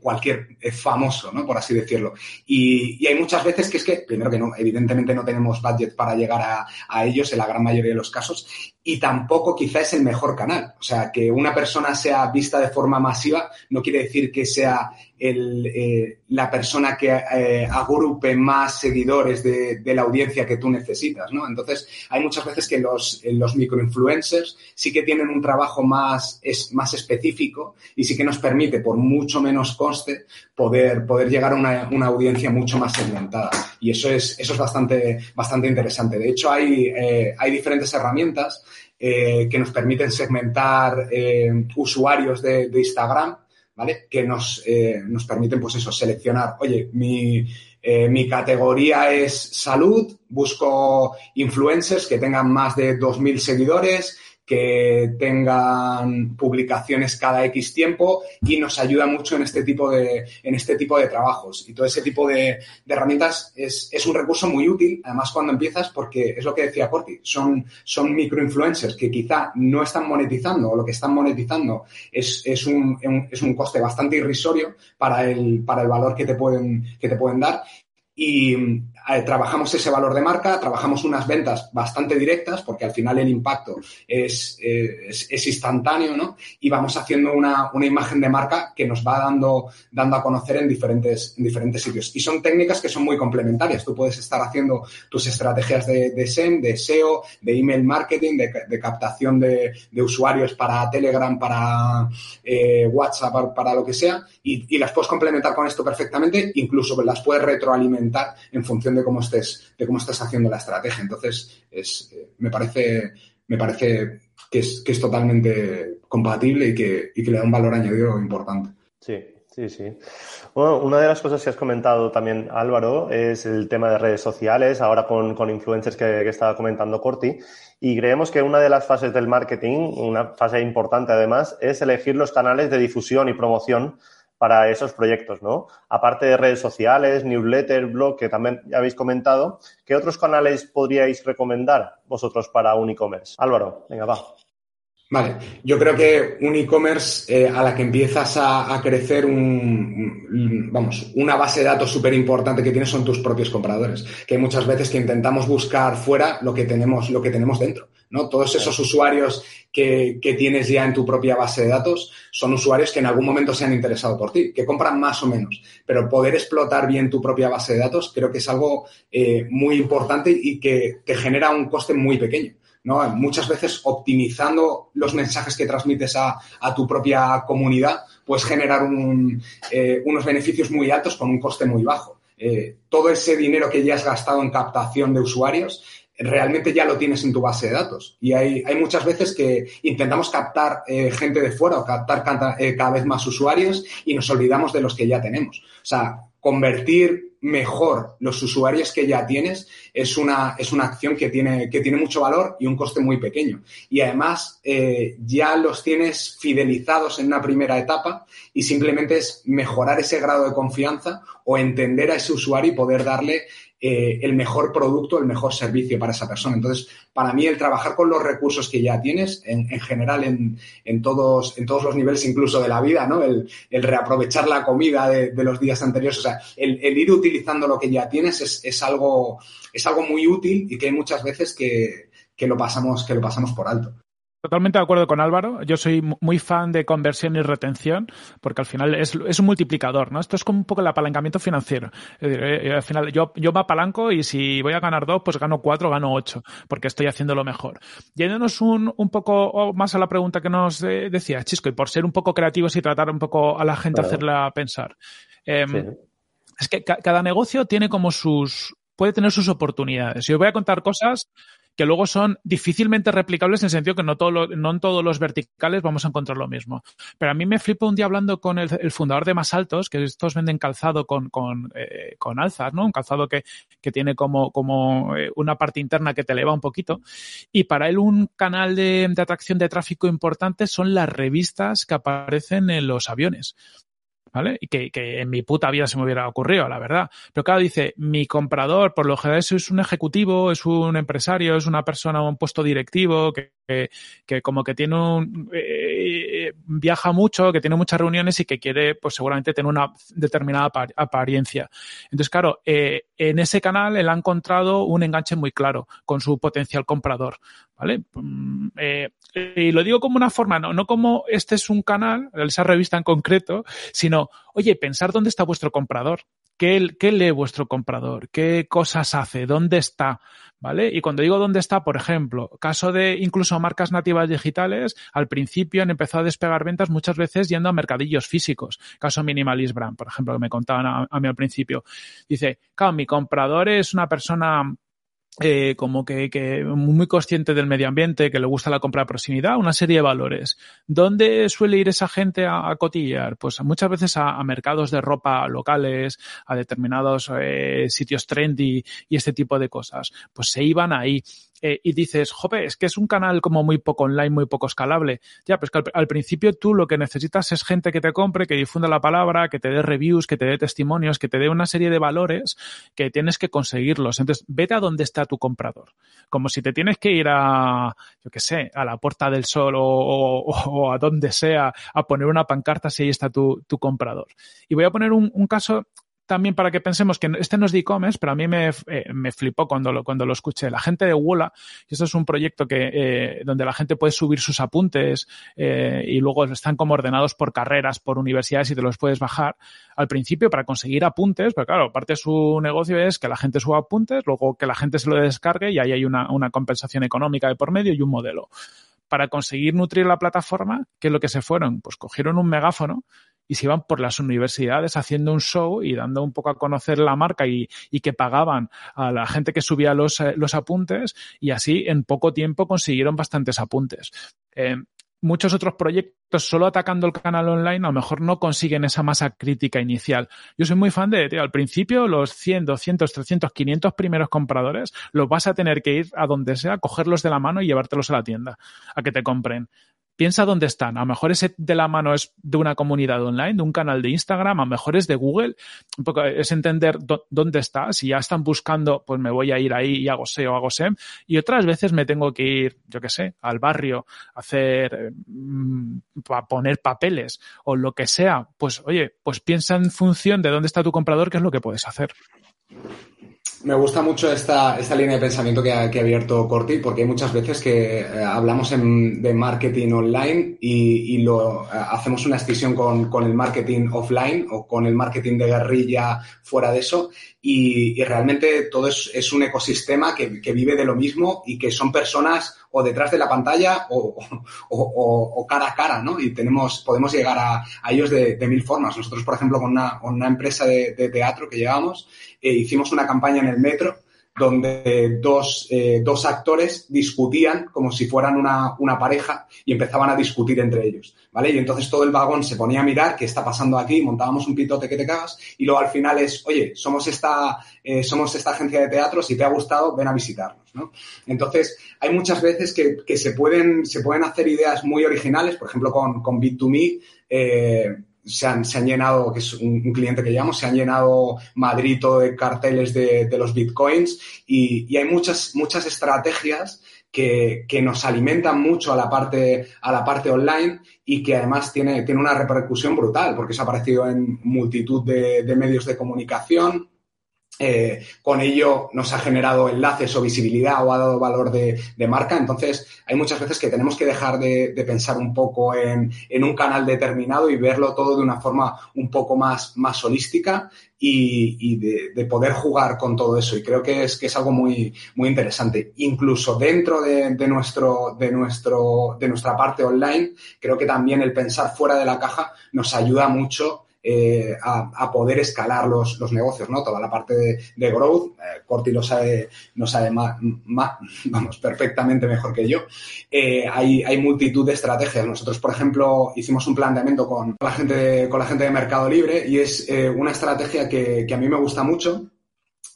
cualquier famoso, ¿no? Por así decirlo. Y, hay muchas veces que es que, primero que no, evidentemente no tenemos budget para llegar a ellos en la gran mayoría de los casos y tampoco quizá es el mejor canal. O sea, que una persona sea vista de forma masiva no quiere decir que sea el, eh, la persona que eh, agrupe más seguidores de, de, la audiencia que tú necesitas, ¿no? Entonces, hay muchas veces que los, los microinfluencers sí que tienen un trabajo más, es, más específico y sí que nos permite, por mucho menos coste, poder, poder llegar a una, una audiencia mucho más segmentada. Y eso es, eso es bastante, bastante interesante. De hecho, hay, eh, hay diferentes herramientas eh, que nos permiten segmentar eh, usuarios de, Instagram ¿vale? Que nos, eh, nos permiten, pues eso, seleccionar, oye, mi, eh, mi categoría es salud, busco influencers que tengan más de 2.000 seguidores, que tengan publicaciones cada X tiempo y nos ayuda mucho en este tipo de, en este tipo de trabajos. Y todo ese tipo de, herramientas es, es, un recurso muy útil, además cuando empiezas, porque es lo que decía Corti, son, son microinfluencers que quizá no están monetizando o lo que están monetizando es, es, un, es un coste bastante irrisorio para el, para el valor que te pueden, que te pueden dar y eh, trabajamos ese valor de marca, trabajamos unas ventas bastante directas, porque al final el impacto es, eh, es, es, instantáneo, ¿no? Y vamos haciendo una, una, imagen de marca que nos va dando, dando a conocer en diferentes, en diferentes sitios. Y son técnicas que son muy complementarias. Tú puedes estar haciendo tus estrategias de, de SEM, de SEO, de email marketing, de, captación de, usuarios para Telegram, para eh, WhatsApp, para, para, lo que sea, y las puedes complementar con esto perfectamente, incluso las puedes retroalimentar en función de cómo estés, de cómo estés haciendo la estrategia. Entonces, es, eh, me parece, me parece que es, que es totalmente compatible y que, y que le da un valor añadido importante. Sí, Sí, sí. Bueno, una de las cosas que has comentado también, Álvaro, es el tema de redes sociales, ahora con, con influencers que, estaba comentando Corti. Y creemos que una de las fases del marketing, una fase importante además, es elegir los canales de difusión y promoción para esos proyectos, ¿no? Aparte de redes sociales, newsletter, blog, que también ya habéis comentado, ¿qué otros canales podríais recomendar vosotros para un e-commerce? Álvaro, venga, va. Vale, yo creo que un e-commerce eh, a la que empiezas a, a crecer un, un, vamos, una base de datos súper importante que tienes son tus propios compradores. Que hay muchas veces que intentamos buscar fuera lo que tenemos, lo que tenemos dentro. ¿no? Todos esos usuarios que, tienes ya en tu propia base de datos son usuarios que en algún momento se han interesado por ti, que compran más o menos. Pero poder explotar bien tu propia base de datos creo que es algo eh, muy importante y que te genera un coste muy pequeño ¿no? Muchas veces optimizando los mensajes que transmites a, tu propia comunidad, puedes generar eh, unos beneficios muy altos con un coste muy bajo. Eh, todo ese dinero que ya has gastado en captación de usuarios realmente ya lo tienes en tu base de datos. Y hay, hay muchas veces que intentamos captar eh, gente de fuera o captar cada vez más usuarios y nos olvidamos de los que ya tenemos. O sea, convertir mejor los usuarios que ya tienes es una, es una acción que tiene, que tiene mucho valor y un coste muy pequeño. Y además eh, ya los tienes fidelizados en una primera etapa y simplemente es mejorar ese grado de confianza o entender a ese usuario y poder darle eh, el mejor producto, el mejor servicio para esa persona. Entonces, para mí el trabajar con los recursos que ya tienes, en, general en, todos, en todos los niveles incluso de la vida, ¿no? El, reaprovechar la comida de, los días anteriores, o sea, el, ir utilizando lo que ya tienes es, algo, es algo muy útil y que hay muchas veces que, lo pasamos, que lo pasamos por alto. Totalmente de acuerdo con Álvaro. Yo soy muy fan de conversión y retención, porque al final es, un multiplicador, ¿no? Esto es como un poco el apalancamiento financiero. Es decir, eh, eh, al final yo, yo me apalanco y si voy a ganar dos, pues gano cuatro, gano ocho, porque estoy haciendo lo mejor. Yéndonos un, un poco más a la pregunta que nos eh, decía Chisco, y por ser un poco creativos y tratar un poco a la gente, hacerla pensar. Em, es que cada negocio tiene como sus, puede tener sus oportunidades. Yo voy a contar cosas que luego son difícilmente replicables en el sentido que no, no en todos los verticales vamos a encontrar lo mismo. Pero a mí me flipo un día hablando con el, fundador de Más Altos, que estos venden calzado con, con, eh, con alzas, ¿no? Un calzado que, que tiene como, como eh, una parte interna que te eleva un poquito. Y para él un canal de atracción de tráfico importante son las revistas que aparecen en los aviones. ¿Vale? Y que, que, en mi puta vida se me hubiera ocurrido, la verdad. Pero claro, dice, mi comprador, por lo general, es un ejecutivo, es un empresario, es una persona, un puesto directivo, que, que, como que tiene un, eh, viaja mucho, que tiene muchas reuniones y que quiere, pues seguramente tener una determinada apariencia. Entonces, claro, eh, en ese canal él ha encontrado un enganche muy claro con su potencial comprador, ¿vale? Mm, eh, y lo digo como una forma, no, no como este es un canal, esa revista en concreto, sino, oye, pensar dónde está vuestro comprador. ¿Qué, ¿Qué, lee vuestro comprador? ¿Qué cosas hace? ¿Dónde está? ¿Vale? Y cuando digo dónde está, por ejemplo, caso de incluso marcas nativas digitales, al principio han empezado a despegar ventas muchas veces yendo a mercadillos físicos. Caso Minimalist Brand, por ejemplo, que me contaban a, a mí al principio. Dice, claro, mi comprador es una persona eh, como que, que, muy consciente del medio ambiente, que le gusta la compra de proximidad, una serie de valores. ¿Dónde suele ir esa gente a, cotillar? Pues muchas veces a, mercados de ropa locales, a determinados eh, sitios trendy y este tipo de cosas. Pues se iban ahí. Eh, y dices, jope, es que es un canal como muy poco online, muy poco escalable. Ya, pues que al, principio tú lo que necesitas es gente que te compre, que difunda la palabra, que te dé reviews, que te dé testimonios, que te dé una serie de valores que tienes que conseguirlos. Entonces, vete a donde está tu comprador. Como si te tienes que ir a, yo qué sé, a la Puerta del Sol o, a donde sea a poner una pancarta si ahí está tu, tu comprador. Y voy a poner un, un caso también para que pensemos que este no es de e-commerce, pero a mí me, eh, me, flipó cuando lo, cuando lo escuché. La gente de Wola, y esto es un proyecto que, eh, donde la gente puede subir sus apuntes eh, y luego están como ordenados por carreras, por universidades y te los puedes bajar. Al principio, para conseguir apuntes, pero claro, parte de su negocio es que la gente suba apuntes, luego que la gente se lo descargue y ahí hay una, una compensación económica de por medio y un modelo para conseguir nutrir la plataforma, ¿qué es lo que se fueron? Pues cogieron un megáfono y se iban por las universidades haciendo un show y dando un poco a conocer la marca y, que pagaban a la gente que subía los, eh, los apuntes y así en poco tiempo consiguieron bastantes apuntes. Eh, muchos otros proyectos solo atacando el canal online a lo mejor no consiguen esa masa crítica inicial. Yo soy muy fan de, tío, al principio los 100, 200, 300, 500 primeros compradores los vas a tener que ir a donde sea, cogerlos de la mano y llevártelos a la tienda a que te compren piensa dónde están. A lo mejor ese de la mano es de una comunidad online, de un canal de Instagram, a lo mejor es de Google. Un poco es entender dónde está. Si ya están buscando, pues me voy a ir ahí y hago SEO, hago SEM. Y otras veces me tengo que ir, yo qué sé, al barrio, a hacer, mm, a poner papeles o lo que sea. Pues oye, pues piensa en función de dónde está tu comprador, qué es lo que puedes hacer. Me gusta mucho esta, esta línea de pensamiento que ha, abierto Corti, porque hay muchas veces que eh, hablamos de marketing online y, lo, eh, hacemos una con, con, el marketing offline o con el marketing de guerrilla fuera de eso. Y, realmente todo es, un ecosistema que, vive de lo mismo y que son personas o detrás de la pantalla o, cara a cara, ¿no? Y tenemos, podemos llegar a, ellos de, mil formas. Nosotros, por ejemplo, con una, empresa de, teatro que llevamos, eh, hicimos una campaña en el metro donde dos, eh, dos, actores discutían como si fueran una, una, pareja y empezaban a discutir entre ellos, ¿vale? Y entonces todo el vagón se ponía a mirar qué está pasando aquí, montábamos un pitote que te cagas y luego al final es, oye, somos esta, eh, somos esta agencia de teatro, si te ha gustado, ven a visitarnos, ¿no? Entonces, hay muchas veces que, que se, pueden, se pueden hacer ideas muy originales, por ejemplo, con, con Bit2Me, eh, se han, se han, llenado, que es un, cliente que llamo, se han llenado Madrid todo de carteles de, de los bitcoins y, y, hay muchas, muchas estrategias que, que, nos alimentan mucho a la parte, a la parte online y que además tiene, tiene una repercusión brutal porque se ha aparecido en multitud de, de medios de comunicación, eh, con ello nos ha generado enlaces o visibilidad o ha dado valor de, marca. Entonces, hay muchas veces que tenemos que dejar de, pensar un poco en, un canal determinado y verlo todo de una forma un poco más, más holística y, de, poder jugar con todo eso. Y creo que es, que es algo muy, muy interesante. Incluso dentro de, nuestro, de, nuestro, de nuestra parte online, creo que también el pensar fuera de la caja nos ayuda mucho eh, a, poder escalar los, los, negocios, ¿no? Toda la parte de, growth, eh, Corti lo sabe, no sabe más, vamos, perfectamente mejor que yo. Eh, hay, hay multitud de estrategias. Nosotros, por ejemplo, hicimos un planteamiento con la gente de, con la gente de Mercado Libre y es una estrategia que, que a mí me gusta mucho,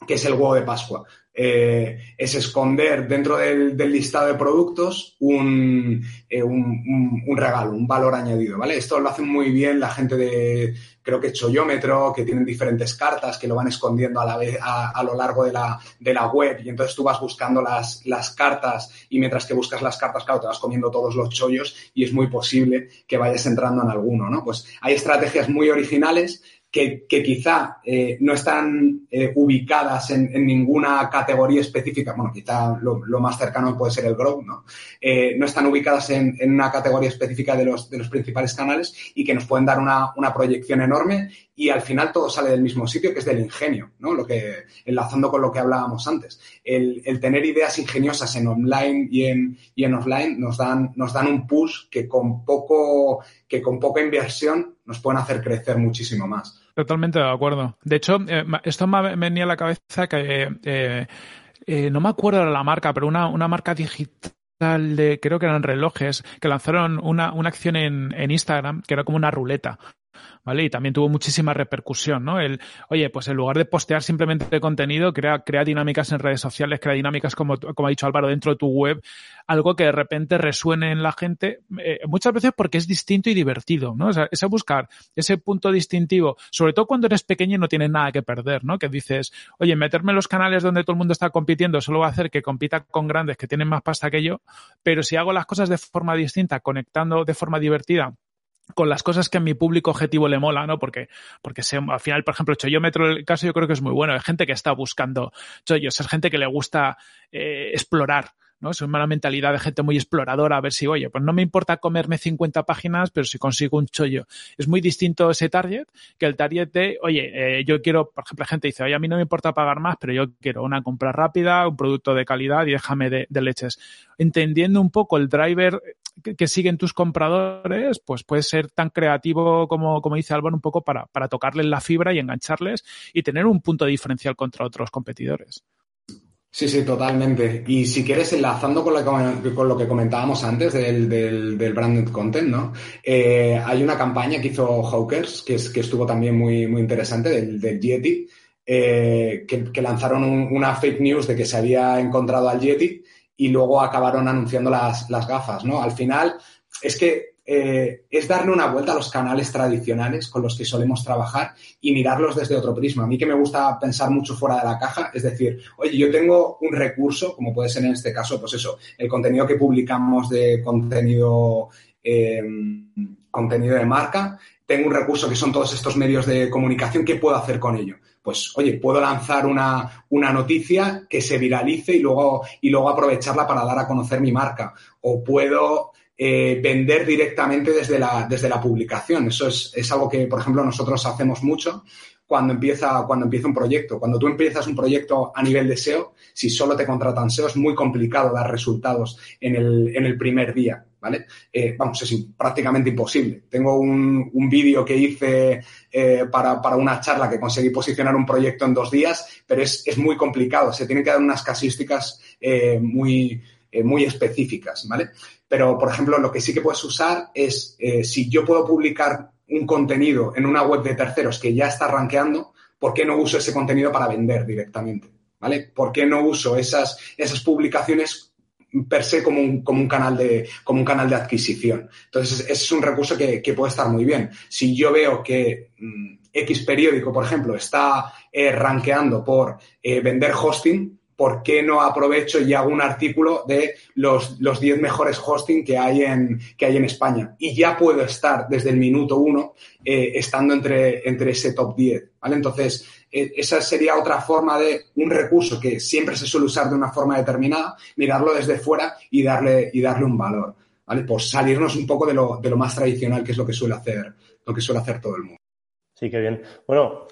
que es el huevo de Pascua. Eh, es esconder dentro del, listado de productos eh, un, un, regalo, un valor añadido, ¿vale? Esto lo hacen muy bien la gente de, creo que Choyómetro, que tienen diferentes cartas que lo van escondiendo a, la vez, a, lo largo de la, de la, web y entonces tú vas buscando las, las cartas y mientras que buscas las cartas, claro, te vas comiendo todos los chollos y es muy posible que vayas entrando en alguno, ¿no? Pues hay estrategias muy originales que, quizá eh, no están eh, ubicadas en, ninguna categoría específica, bueno, quizá lo, más cercano puede ser el growth, ¿no? Eh, no están ubicadas en, una categoría específica de los, de los principales canales y que nos pueden dar una, proyección enorme y al final todo sale del mismo sitio, que es del ingenio, ¿no? Lo que, enlazando con lo que hablábamos antes. El, tener ideas ingeniosas en online y en, y en offline nos dan, nos dan un push que con poco, que con poca inversión nos pueden hacer crecer muchísimo más. Totalmente de acuerdo. De hecho, eh, esto me venía a la cabeza que eh, eh, no me acuerdo de la marca, pero una, una marca digital de, creo que eran relojes, que lanzaron una, una acción en, en Instagram que era como una ruleta. ¿Vale? Y también tuvo muchísima repercusión, ¿no? El, oye, pues en lugar de postear simplemente contenido, crea, crea dinámicas en redes sociales, crea dinámicas, como, como ha dicho Álvaro, dentro de tu web, algo que de repente resuene en la gente, eh, muchas veces porque es distinto y divertido, ¿no? O sea, ese buscar ese punto distintivo, sobre todo cuando eres pequeño y no tienes nada que perder, ¿no? Que dices, oye, meterme en los canales donde todo el mundo está compitiendo solo va a hacer que compita con grandes que tienen más pasta que yo, pero si hago las cosas de forma distinta, conectando de forma divertida, con las cosas que a mi público objetivo le mola, ¿no? Porque, porque se, al final, por ejemplo, Choyómetro, el caso yo creo que es muy bueno. Hay gente que está buscando chollos, es gente que le gusta eh, explorar, ¿no? Es una mentalidad de gente muy exploradora, a ver si, oye, pues no me importa comerme 50 páginas, pero si consigo un chollo. Es muy distinto ese target que el target de, oye, eh, yo quiero, por ejemplo, la gente dice, oye, a mí no me importa pagar más, pero yo quiero una compra rápida, un producto de calidad y déjame de, leches. Entendiendo un poco el driver que, siguen tus compradores, pues puede ser tan creativo como, como dice Álvaro, un poco para, para tocarles la fibra y engancharles y tener un punto diferencial contra otros competidores. Sí, sí, totalmente. Y si quieres, enlazando con lo que, que comentábamos antes del, del, branded content, ¿no? Eh, hay una campaña que hizo Hawkers, que, es, que estuvo también muy, muy interesante, del, del Yeti, eh, que, lanzaron una fake news de que se había encontrado al Yeti y luego acabaron anunciando las, las gafas, ¿no? Al final, es que eh, es darle una vuelta a los canales tradicionales con los que solemos trabajar y mirarlos desde otro prisma. A mí que me gusta pensar mucho fuera de la caja, es decir, oye, yo tengo un recurso, como puede ser en este caso, pues eso, el contenido que publicamos de contenido, eh, contenido de marca, tengo un recurso que son todos estos medios de comunicación, ¿qué puedo hacer con ello? Pues, oye, puedo lanzar una, una noticia que se viralice y luego, y luego aprovecharla para dar a conocer mi marca. O puedo eh, vender directamente desde la, desde la publicación. Eso es, es, algo que, por ejemplo, nosotros hacemos mucho cuando empieza, cuando empieza un proyecto. Cuando tú empiezas un proyecto a nivel de SEO, si solo te contratan SEO, es muy complicado dar resultados en el, en el primer día. ¿Vale? Eh, vamos, es prácticamente imposible. Tengo un, un vídeo que hice eh, para, para, una charla que conseguí posicionar un proyecto en dos días, pero es, es muy complicado. Se tienen que dar unas casísticas eh, muy, eh, muy específicas, ¿vale? Pero, por ejemplo, lo que sí que puedes usar es, eh, si yo puedo publicar un contenido en una web de terceros que ya está rankeando, ¿por qué no uso ese contenido para vender directamente? ¿Vale? ¿Por qué no uso esas, esas publicaciones per se como un, como un, canal, de, como un canal de adquisición? Entonces, ese es un recurso que, que puede estar muy bien. Si yo veo que mmm, X periódico, por ejemplo, está eh, rankeando por eh, vender hosting, ¿por qué no aprovecho y hago un artículo de los, los 10 mejores hosting que hay, en, que hay en España? Y ya puedo estar desde el minuto uno eh, estando entre, entre ese top 10, ¿vale? Entonces, eh, esa sería otra forma de un recurso que siempre se suele usar de una forma determinada, mirarlo desde fuera y darle, y darle un valor, ¿vale? Pues salirnos un poco de lo, de lo más tradicional, que es lo que suele hacer, lo que suele hacer todo el mundo. Sí, qué bien. Bueno,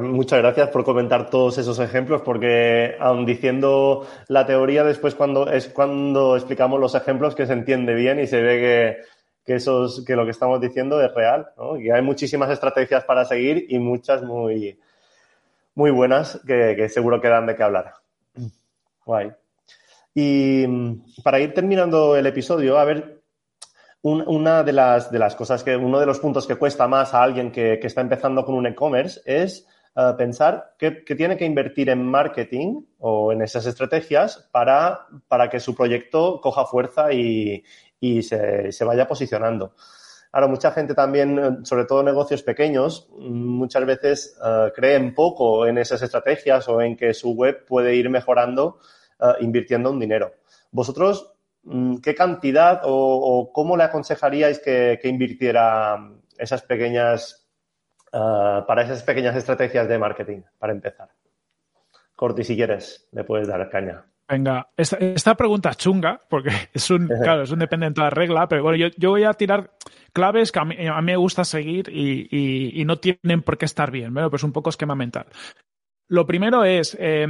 muchas gracias por comentar todos esos ejemplos, porque aun diciendo la teoría, después cuando es cuando explicamos los ejemplos que se entiende bien y se ve que, que, esos, que lo que estamos diciendo es real, ¿no? Y hay muchísimas estrategias para seguir y muchas muy, muy buenas que, que seguro que dan de qué hablar. Guay. Y para ir terminando el episodio, a ver, un, una de las, de las cosas que, uno de los puntos que cuesta más a alguien que, que está empezando con un e-commerce es uh, pensar que, tiene que invertir en marketing o en esas estrategias para, para que su proyecto coja fuerza y, y se, se, vaya posicionando. Ahora, mucha gente también, sobre todo negocios pequeños, muchas veces uh, creen poco en esas estrategias o en que su web puede ir mejorando invirtiendo un dinero. Vosotros, ¿qué cantidad o, o cómo le aconsejaríais que, que invirtiera esas pequeñas, uh, para esas pequeñas estrategias de marketing, para empezar? Corti, si quieres, le puedes dar caña. Venga, esta, esta, pregunta es chunga, porque es un, claro, es un dependiente de la regla, pero bueno, yo, yo voy a tirar claves que a mí, a mí me gusta seguir y, y, y, no tienen por qué estar bien, ¿no? pues un poco esquema mental. Lo primero es, eh,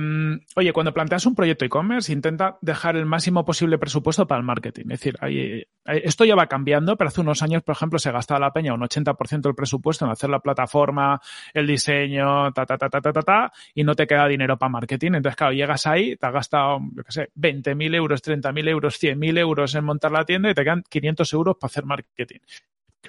oye, cuando planteas un proyecto e-commerce, intenta dejar el máximo posible presupuesto para el marketing. Es decir, hay, esto ya va cambiando, pero hace unos años, por ejemplo, se gastaba la peña un 80% del presupuesto en hacer la plataforma, el diseño, ta, ta, ta, ta, ta, ta, ta, y no te queda dinero para marketing. Entonces, claro, llegas ahí, te has gastado, yo qué sé, 20.000 euros, 30.000 euros, 100.000 euros en montar la tienda y te quedan 500 euros para hacer marketing.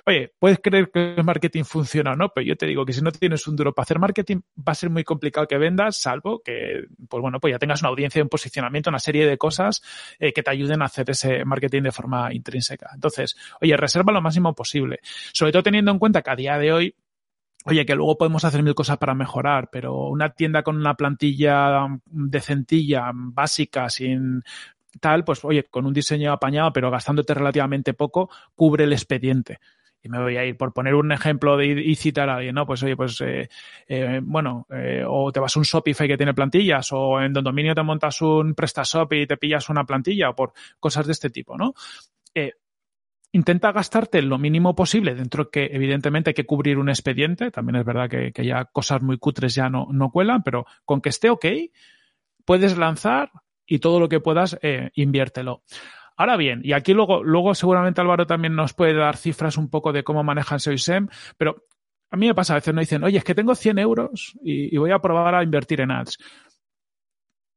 Oye, puedes creer que el marketing funciona o no, pero yo te digo que si no tienes un duro para hacer marketing, va a ser muy complicado que vendas, salvo que, pues bueno, pues ya tengas una audiencia, un posicionamiento, una serie de cosas eh, que te ayuden a hacer ese marketing de forma intrínseca. Entonces, oye, reserva lo máximo posible. Sobre todo teniendo en cuenta que a día de hoy Oye, que luego podemos hacer mil cosas para mejorar, pero una tienda con una plantilla decentilla, básica, sin tal, pues oye, con un diseño apañado, pero gastándote relativamente poco, cubre el expediente y me voy a ir por poner un ejemplo de y citar a alguien, ¿no? Pues oye, pues eh, eh, bueno, eh, o te vas a un Shopify que tiene plantillas, o en Don Dominio te montas un PrestaShop y te pillas una plantilla, o por cosas de este tipo, ¿no? Eh, intenta gastarte lo mínimo posible dentro que evidentemente hay que cubrir un expediente, también es verdad que, que ya cosas muy cutres ya no, no cuelan, pero con que esté ok, puedes lanzar y todo lo que puedas, eh, inviértelo. Ahora bien, y aquí luego, luego seguramente Álvaro también nos puede dar cifras un poco de cómo manejan SEO y SEM, pero a mí me pasa, a veces no dicen, oye, es que tengo 100 euros y voy a probar a invertir en ads.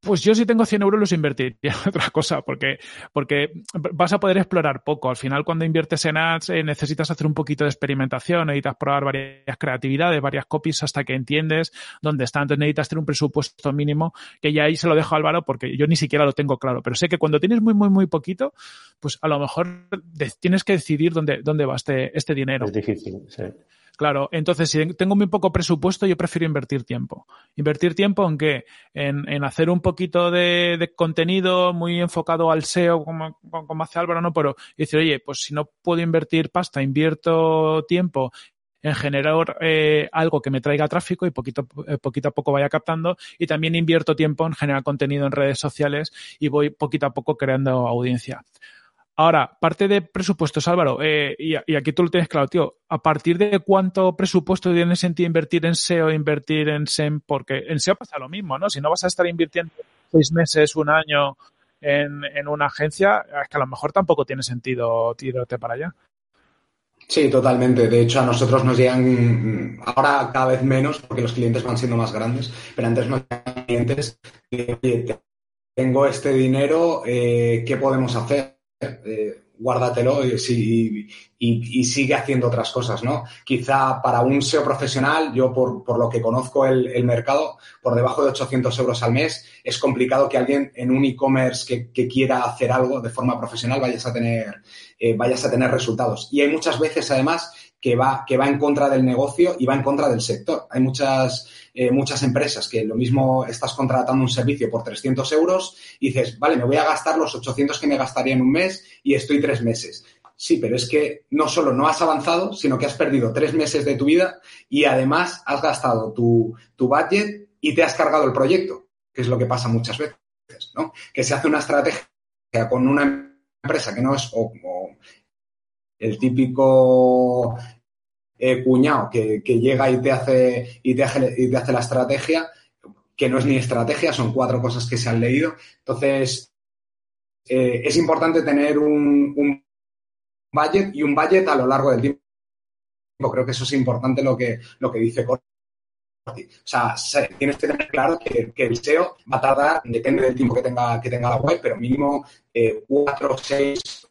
Pues yo si tengo 100 euros los invertiría en otra cosa, porque, porque vas a poder explorar poco. Al final, cuando inviertes en ads, eh, necesitas hacer un poquito de experimentación, necesitas probar varias creatividades, varias copies hasta que entiendes dónde está. Entonces necesitas tener un presupuesto mínimo, que ya ahí se lo dejo a Álvaro porque yo ni siquiera lo tengo claro. Pero sé que cuando tienes muy, muy, muy poquito, pues a lo mejor tienes que decidir dónde, dónde va este, este dinero. Es difícil, sí. Claro, entonces si tengo muy poco presupuesto, yo prefiero invertir tiempo. ¿Invertir tiempo en qué? En, en hacer un poquito de, de, contenido muy enfocado al SEO, como, como hace Álvaro, ¿no? Pero decir, oye, pues si no puedo invertir pasta, invierto tiempo en generar eh, algo que me traiga tráfico y poquito, eh, poquito a poco vaya captando y también invierto tiempo en generar contenido en redes sociales y voy poquito a poco creando audiencia. Ahora, parte de presupuestos, Álvaro, eh, y, aquí tú lo tienes claro, tío, ¿a partir de cuánto presupuesto tiene sentido invertir en SEO, invertir en SEM? Porque en SEO pasa lo mismo, ¿no? Si no vas a estar invirtiendo seis meses, un año en, en una agencia, es que a lo mejor tampoco tiene sentido tirarte para allá. Sí, totalmente. De hecho, a nosotros nos llegan ahora cada vez menos porque los clientes van siendo más grandes, pero antes nos llegan clientes tengo este dinero, eh, ¿qué podemos hacer? Eh, guárdatelo y, sigue haciendo otras cosas, ¿no? Quizá para un SEO profesional, yo por, lo que conozco el, mercado, por debajo de 800 euros al mes, es complicado que alguien en un e-commerce que, quiera hacer algo de forma profesional vayas a tener, eh, vayas a tener resultados. Y hay muchas veces, además, que va, que va en contra del negocio y va en contra del sector. Hay muchas, eh, muchas empresas que lo mismo estás contratando un servicio por 300 euros y dices, vale, me voy a gastar los 800 que me gastaría en un mes y estoy tres meses. Sí, pero es que no solo no has avanzado, sino que has perdido tres meses de tu vida y además has gastado tu, tu budget y te has cargado el proyecto, que es lo que pasa muchas veces, ¿no? Que se hace una estrategia con una empresa que no es o, el típico eh, cuñado que, llega y te, hace, y, te hace, y te hace la estrategia, que no es ni estrategia, son cuatro cosas que se han leído. Entonces, eh, es importante tener un, un, budget y un budget a lo largo del tiempo. Creo que eso es importante lo que, lo que dice Corti. O sea, tienes que tener claro que, el SEO va a tardar, depende del tiempo que tenga, que tenga la web, pero mínimo eh, cuatro o seis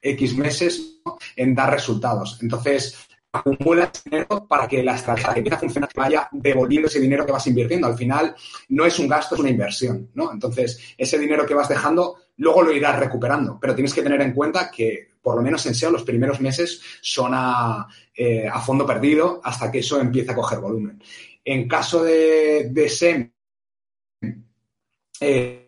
X meses en dar resultados. Entonces, acumulas dinero para que la estrategia que a funcionar vaya devolviendo ese dinero que vas invirtiendo. Al final no es un gasto, es una inversión, ¿no? Entonces, ese dinero que vas dejando, luego lo irás recuperando. Pero tienes que tener en cuenta que, por lo menos en SEO, los primeros meses son a, eh, fondo perdido hasta que eso empiece a coger volumen. En caso de, de SEM, eh,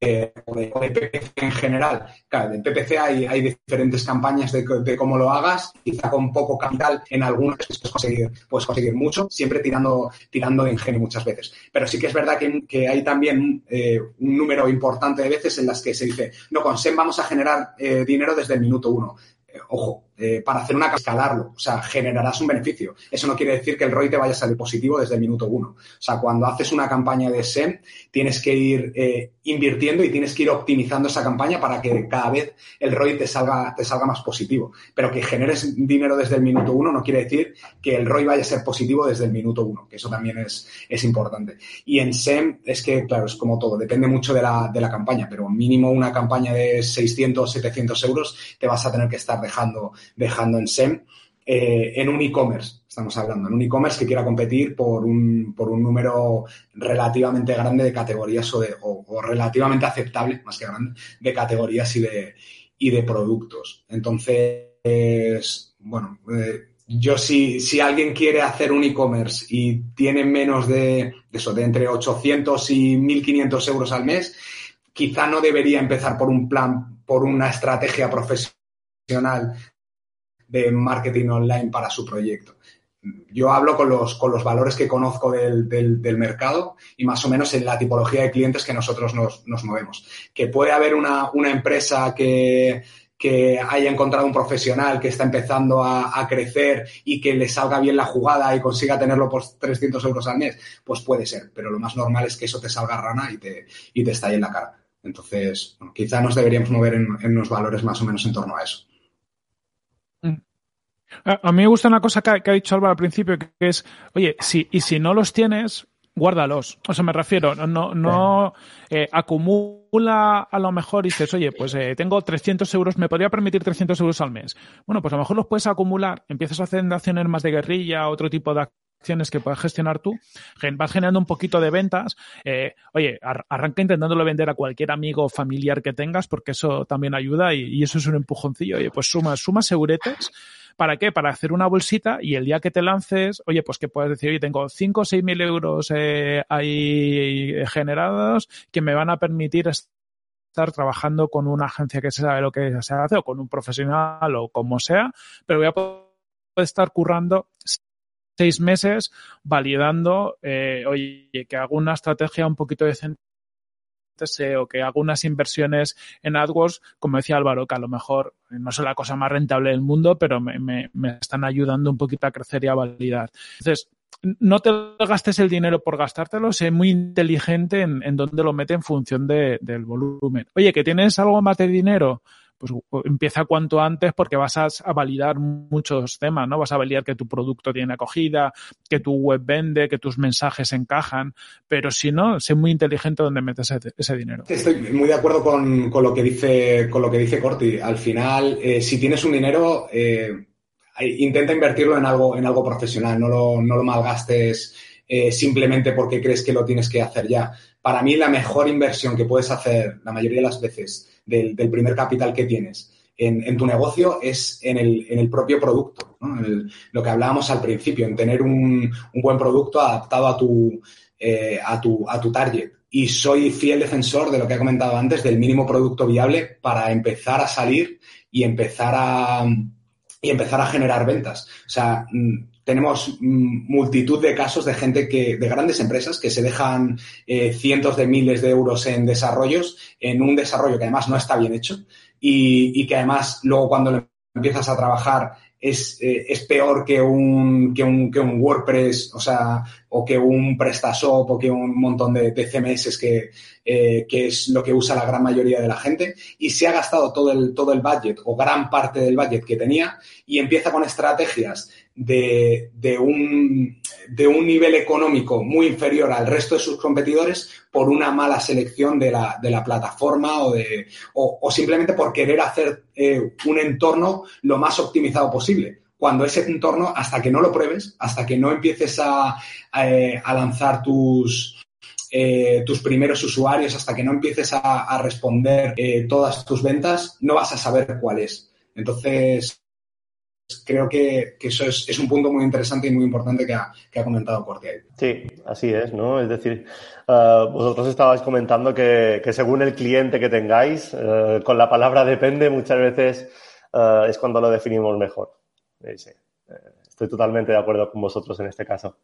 eh, o, de, PPC en general. Claro, en PPC hay, hay diferentes campañas de, cómo lo hagas, quizá con poco capital en algunas puedes conseguir, puedes conseguir mucho, siempre tirando, tirando de ingenio muchas veces. Pero sí que es verdad que, hay también eh, un número importante de veces en las que se dice, no, con SEM vamos a generar eh, dinero desde el minuto uno. ojo, eh, para hacer una escalarlo, o sea, generarás un beneficio. Eso no quiere decir que el ROI te vaya a salir positivo desde el minuto uno. O sea, cuando haces una campaña de SEM, tienes que ir eh, invirtiendo y tienes que ir optimizando esa campaña para que cada vez el ROI te salga, te salga más positivo. Pero que generes dinero desde el minuto uno no quiere decir que el ROI vaya a ser positivo desde el minuto uno, que eso también es, es importante. Y en SEM es que, claro, es como todo, depende mucho de la, de la campaña, pero mínimo una campaña de 600, 700 euros te vas a tener que estar dejando dejando en SEM, eh, en un e-commerce, estamos hablando, en un e-commerce que quiera competir por un, por un número relativamente grande de categorías o, de, o, relativamente aceptable, más que grande, de categorías y de, y de productos. Entonces, bueno, eh, yo si, si alguien quiere hacer un e-commerce y tiene menos de, de, eso, de entre 800 y 1.500 euros al mes, quizá no debería empezar por un plan, por una estrategia profesional de marketing online para su proyecto. Yo hablo con los, con los valores que conozco del, del, mercado y más o menos en la tipología de clientes que nosotros nos, nos movemos. Que puede haber una, una empresa que, que haya encontrado un profesional que está empezando a, crecer y que le salga bien la jugada y consiga tenerlo por 300 euros al mes, pues puede ser, pero lo más normal es que eso te salga rana y te, y te estalle en la cara. Entonces, bueno, quizá nos deberíamos mover en unos valores más o menos en torno a eso. A, mí me gusta una cosa que ha, dicho Álvaro al principio, que es, oye, si, y si no los tienes, guárdalos. O sea, me refiero, no, no eh, acumula a lo mejor y dices, oye, pues eh, tengo 300 euros, me podría permitir 300 euros al mes. Bueno, pues a lo mejor los puedes acumular, empiezas a hacer acciones más de guerrilla, otro tipo de acciones que puedes gestionar tú, vas generando un poquito de ventas. Eh, oye, arranca intentándolo vender a cualquier amigo o familiar que tengas, porque eso también ayuda y, y eso es un empujoncillo. Oye, pues suma, suma seguretes ¿Para qué? Para hacer una bolsita y el día que te lances, oye, pues que puedes decir, oye, tengo 5 o 6 mil euros eh, ahí generados que me van a permitir estar trabajando con una agencia que se sabe lo que se hace o con un profesional o como sea, pero voy a poder estar currando seis meses validando, eh, oye, que hago una estrategia un poquito decente SEO, que hago unas inversiones en AdWords, como decía Álvaro, que a lo mejor no es la cosa más rentable del mundo, pero me, están ayudando un poquito a crecer y a validar. Entonces, no te gastes el dinero por gastártelo, sé muy inteligente en, en dónde lo mete en función de, del volumen. Oye, que tienes algo más de dinero, pues empieza cuanto antes porque vas a, validar muchos temas, ¿no? Vas a validar que tu producto tiene acogida, que tu web vende, que tus mensajes encajan, pero si no, sé muy inteligente dónde metes ese, ese dinero. Estoy muy de acuerdo con, con, lo que dice, con lo que dice Corti. Al final, eh, si tienes un dinero, eh, intenta invertirlo en algo, en algo profesional, no lo, no lo malgastes eh, simplemente porque crees que lo tienes que hacer ya. Para mí, la mejor inversión que puedes hacer la mayoría de las veces del, primer capital que tienes en, tu negocio es en el, en el propio producto. El, lo que hablábamos al principio, en tener un, buen producto adaptado a tu, eh, a, tu, a tu target. Y soy fiel defensor de lo que he comentado antes, del mínimo producto viable para empezar a salir y empezar a, y empezar a generar ventas. O sea, tenemos multitud de casos de gente que, de grandes empresas que se dejan eh, cientos de miles de euros en desarrollos, en un desarrollo que además no está bien hecho y, y que además luego cuando empiezas a trabajar es, eh, es peor que un, que, un, que un WordPress, o sea, o que un PrestaShop o que un montón de, de CMS que, eh, que es lo que usa la gran mayoría de la gente. Y se ha gastado todo el, todo el budget o gran parte del budget que tenía y empieza con estrategias de, de, un, de un nivel económico muy inferior al resto de sus competidores por una mala selección de la, de la plataforma o, de, o, simplemente por querer hacer eh, un entorno lo más optimizado posible. Cuando ese entorno, hasta que no lo pruebes, hasta que no empieces a, a, a lanzar tus, eh, tus primeros usuarios, hasta que no empieces a, a responder eh, todas tus ventas, no vas a saber cuál es. Entonces, creo que, eso es, es, un punto muy interesante y muy importante que ha, que ha comentado Corti ahí. Sí, así es, ¿no? Es decir, uh, vosotros estabais comentando que, que, según el cliente que tengáis, uh, con la palabra depende muchas veces uh, es cuando lo definimos mejor. Estoy totalmente de acuerdo con vosotros en este caso.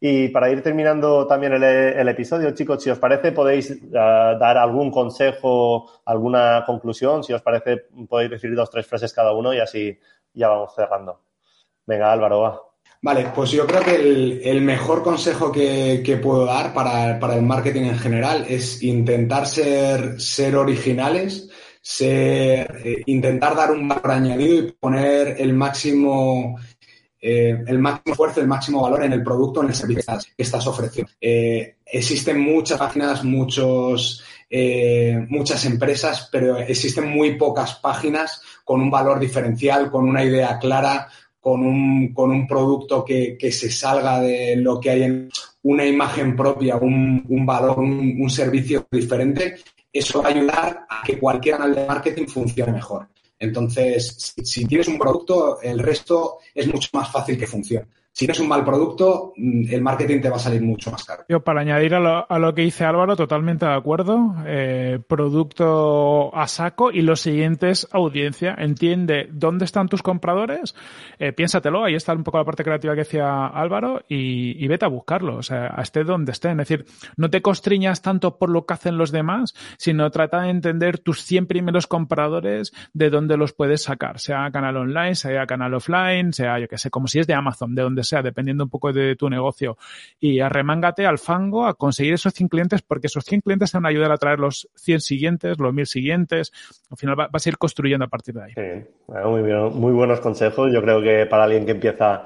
Y para ir terminando también el, el, episodio, chicos, si os parece, podéis dar algún consejo, alguna conclusión. Si os parece, podéis decir dos, tres frases cada uno y así ya vamos cerrando. Venga, Álvaro, va. Vale, pues yo creo que el, mejor consejo que, que puedo dar para, para, el marketing en general es intentar ser, ser originales, ser, eh, intentar dar un valor añadido y poner el máximo, eh, el máximo esfuerzo, el máximo valor en el producto, en el servicio que estás, que estás ofreciendo. Eh, existen muchas páginas, muchos, muchas empresas, pero existen muy pocas páginas con un valor diferencial, con una idea clara, con un, con un producto que, que, se salga de lo que hay en una imagen propia, un, un valor, un, un, servicio diferente, eso va a ayudar a que cualquier canal de marketing funcione mejor. Entonces, si, si tienes un producto, el resto es mucho más fácil que funcione si tienes un mal producto, mm, el marketing te va a salir mucho más caro. Yo, para añadir a lo, a lo que dice Álvaro, totalmente de acuerdo. Eh, producto a saco y lo siguiente es audiencia. Entiende dónde están tus compradores, eh, piénsatelo, ahí está un poco la parte creativa que decía Álvaro y, y, vete a buscarlo, o sea, esté donde esté. Es decir, no te constriñas tanto por lo que hacen los demás, sino trata de entender tus 100 primeros compradores de dónde los puedes sacar, sea canal online, sea canal offline, sea, yo que sé, como si es de Amazon, de donde sea, dependiendo un poco de tu negocio. Y arremángate al fango a conseguir esos 100 clientes, porque esos 100 clientes te van a ayudar a traer los 100 siguientes, los 1000 siguientes. Al final vas a ir construyendo a partir de ahí. Muy, bien, muy buenos consejos. Yo creo que para alguien que empieza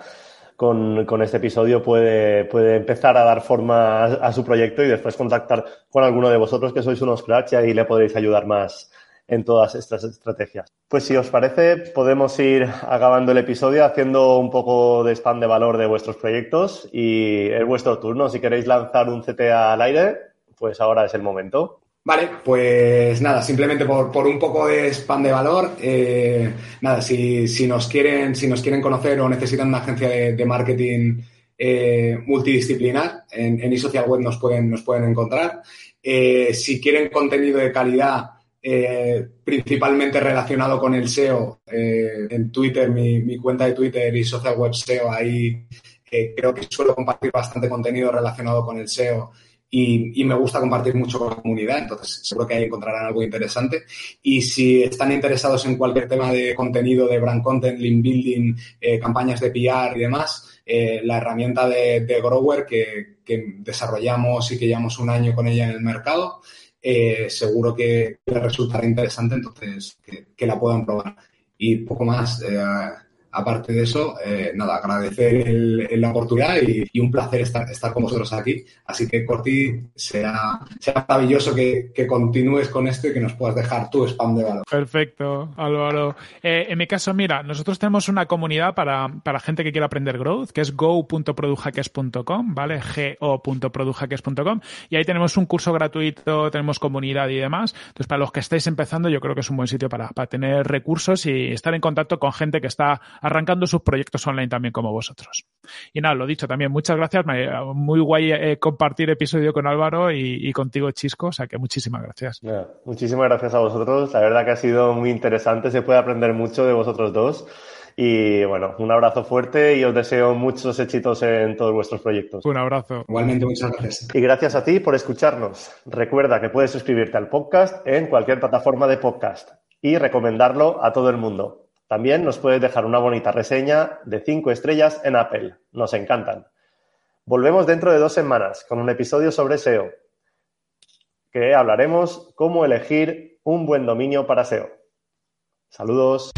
con, este episodio puede, puede empezar a dar forma a, a, su proyecto y después contactar con alguno de vosotros que sois unos cracks y ahí le podréis ayudar más en todas estas estrategias. Pues si os parece, podemos ir acabando el episodio haciendo un poco de spam de valor de vuestros proyectos y es vuestro turno. Si queréis lanzar un CTA al aire, pues ahora es el momento. Vale, pues nada, simplemente por, por un poco de spam de valor, eh, nada, si, si, nos quieren, si nos quieren conocer o necesitan una agencia de, marketing eh, multidisciplinar, en, en Web nos pueden, nos pueden encontrar. Eh, si quieren contenido de calidad, eh, principalmente relacionado con el SEO. Eh, en Twitter, mi, cuenta de Twitter y Social Web SEO, ahí eh, creo que suelo compartir bastante contenido relacionado con el SEO y, me gusta compartir mucho con la comunidad, entonces seguro que ahí encontrarán algo interesante. Y si están interesados en cualquier tema de contenido, de brand content, link building, campañas de PR y demás, la herramienta de, Grower que, desarrollamos y que llevamos un año con ella en el mercado, eh, seguro que les resultará interesante, entonces que, que, la puedan probar. Y poco más aparte de eso, eh, nada, agradecer la oportunidad y, un placer estar, estar con vosotros aquí. Así que, Corti, sea, sea maravilloso que, continúes con esto y que nos puedas dejar tu spam de valor. Perfecto, Álvaro. Eh, en mi caso, mira, nosotros tenemos una comunidad para, gente que quiera aprender growth, que es go.produjaques.com, ¿vale? go.produjaques.com. Y ahí tenemos un curso gratuito, tenemos comunidad y demás. Entonces, para los que estáis empezando, yo creo que es un buen sitio para, para tener recursos y estar en contacto con gente que está arrancando sus proyectos online también como vosotros. Y nada, lo dicho también, muchas gracias. Muy guay eh, compartir episodio con Álvaro y, contigo, Chisco. O sea que muchísimas gracias. muchísimas gracias a vosotros. La verdad que ha sido muy interesante. Se puede aprender mucho de vosotros dos. Y bueno, un abrazo fuerte y os deseo muchos éxitos en todos vuestros proyectos. Un abrazo. Igualmente, muchas gracias. Y gracias a ti por escucharnos. Recuerda que puedes suscribirte al podcast en cualquier plataforma de podcast y recomendarlo a todo el mundo. También nos puedes dejar una bonita reseña de 5 estrellas en Apple. Nos encantan. Volvemos dentro de dos semanas con un episodio sobre SEO, que hablaremos cómo elegir un buen dominio para SEO. Saludos.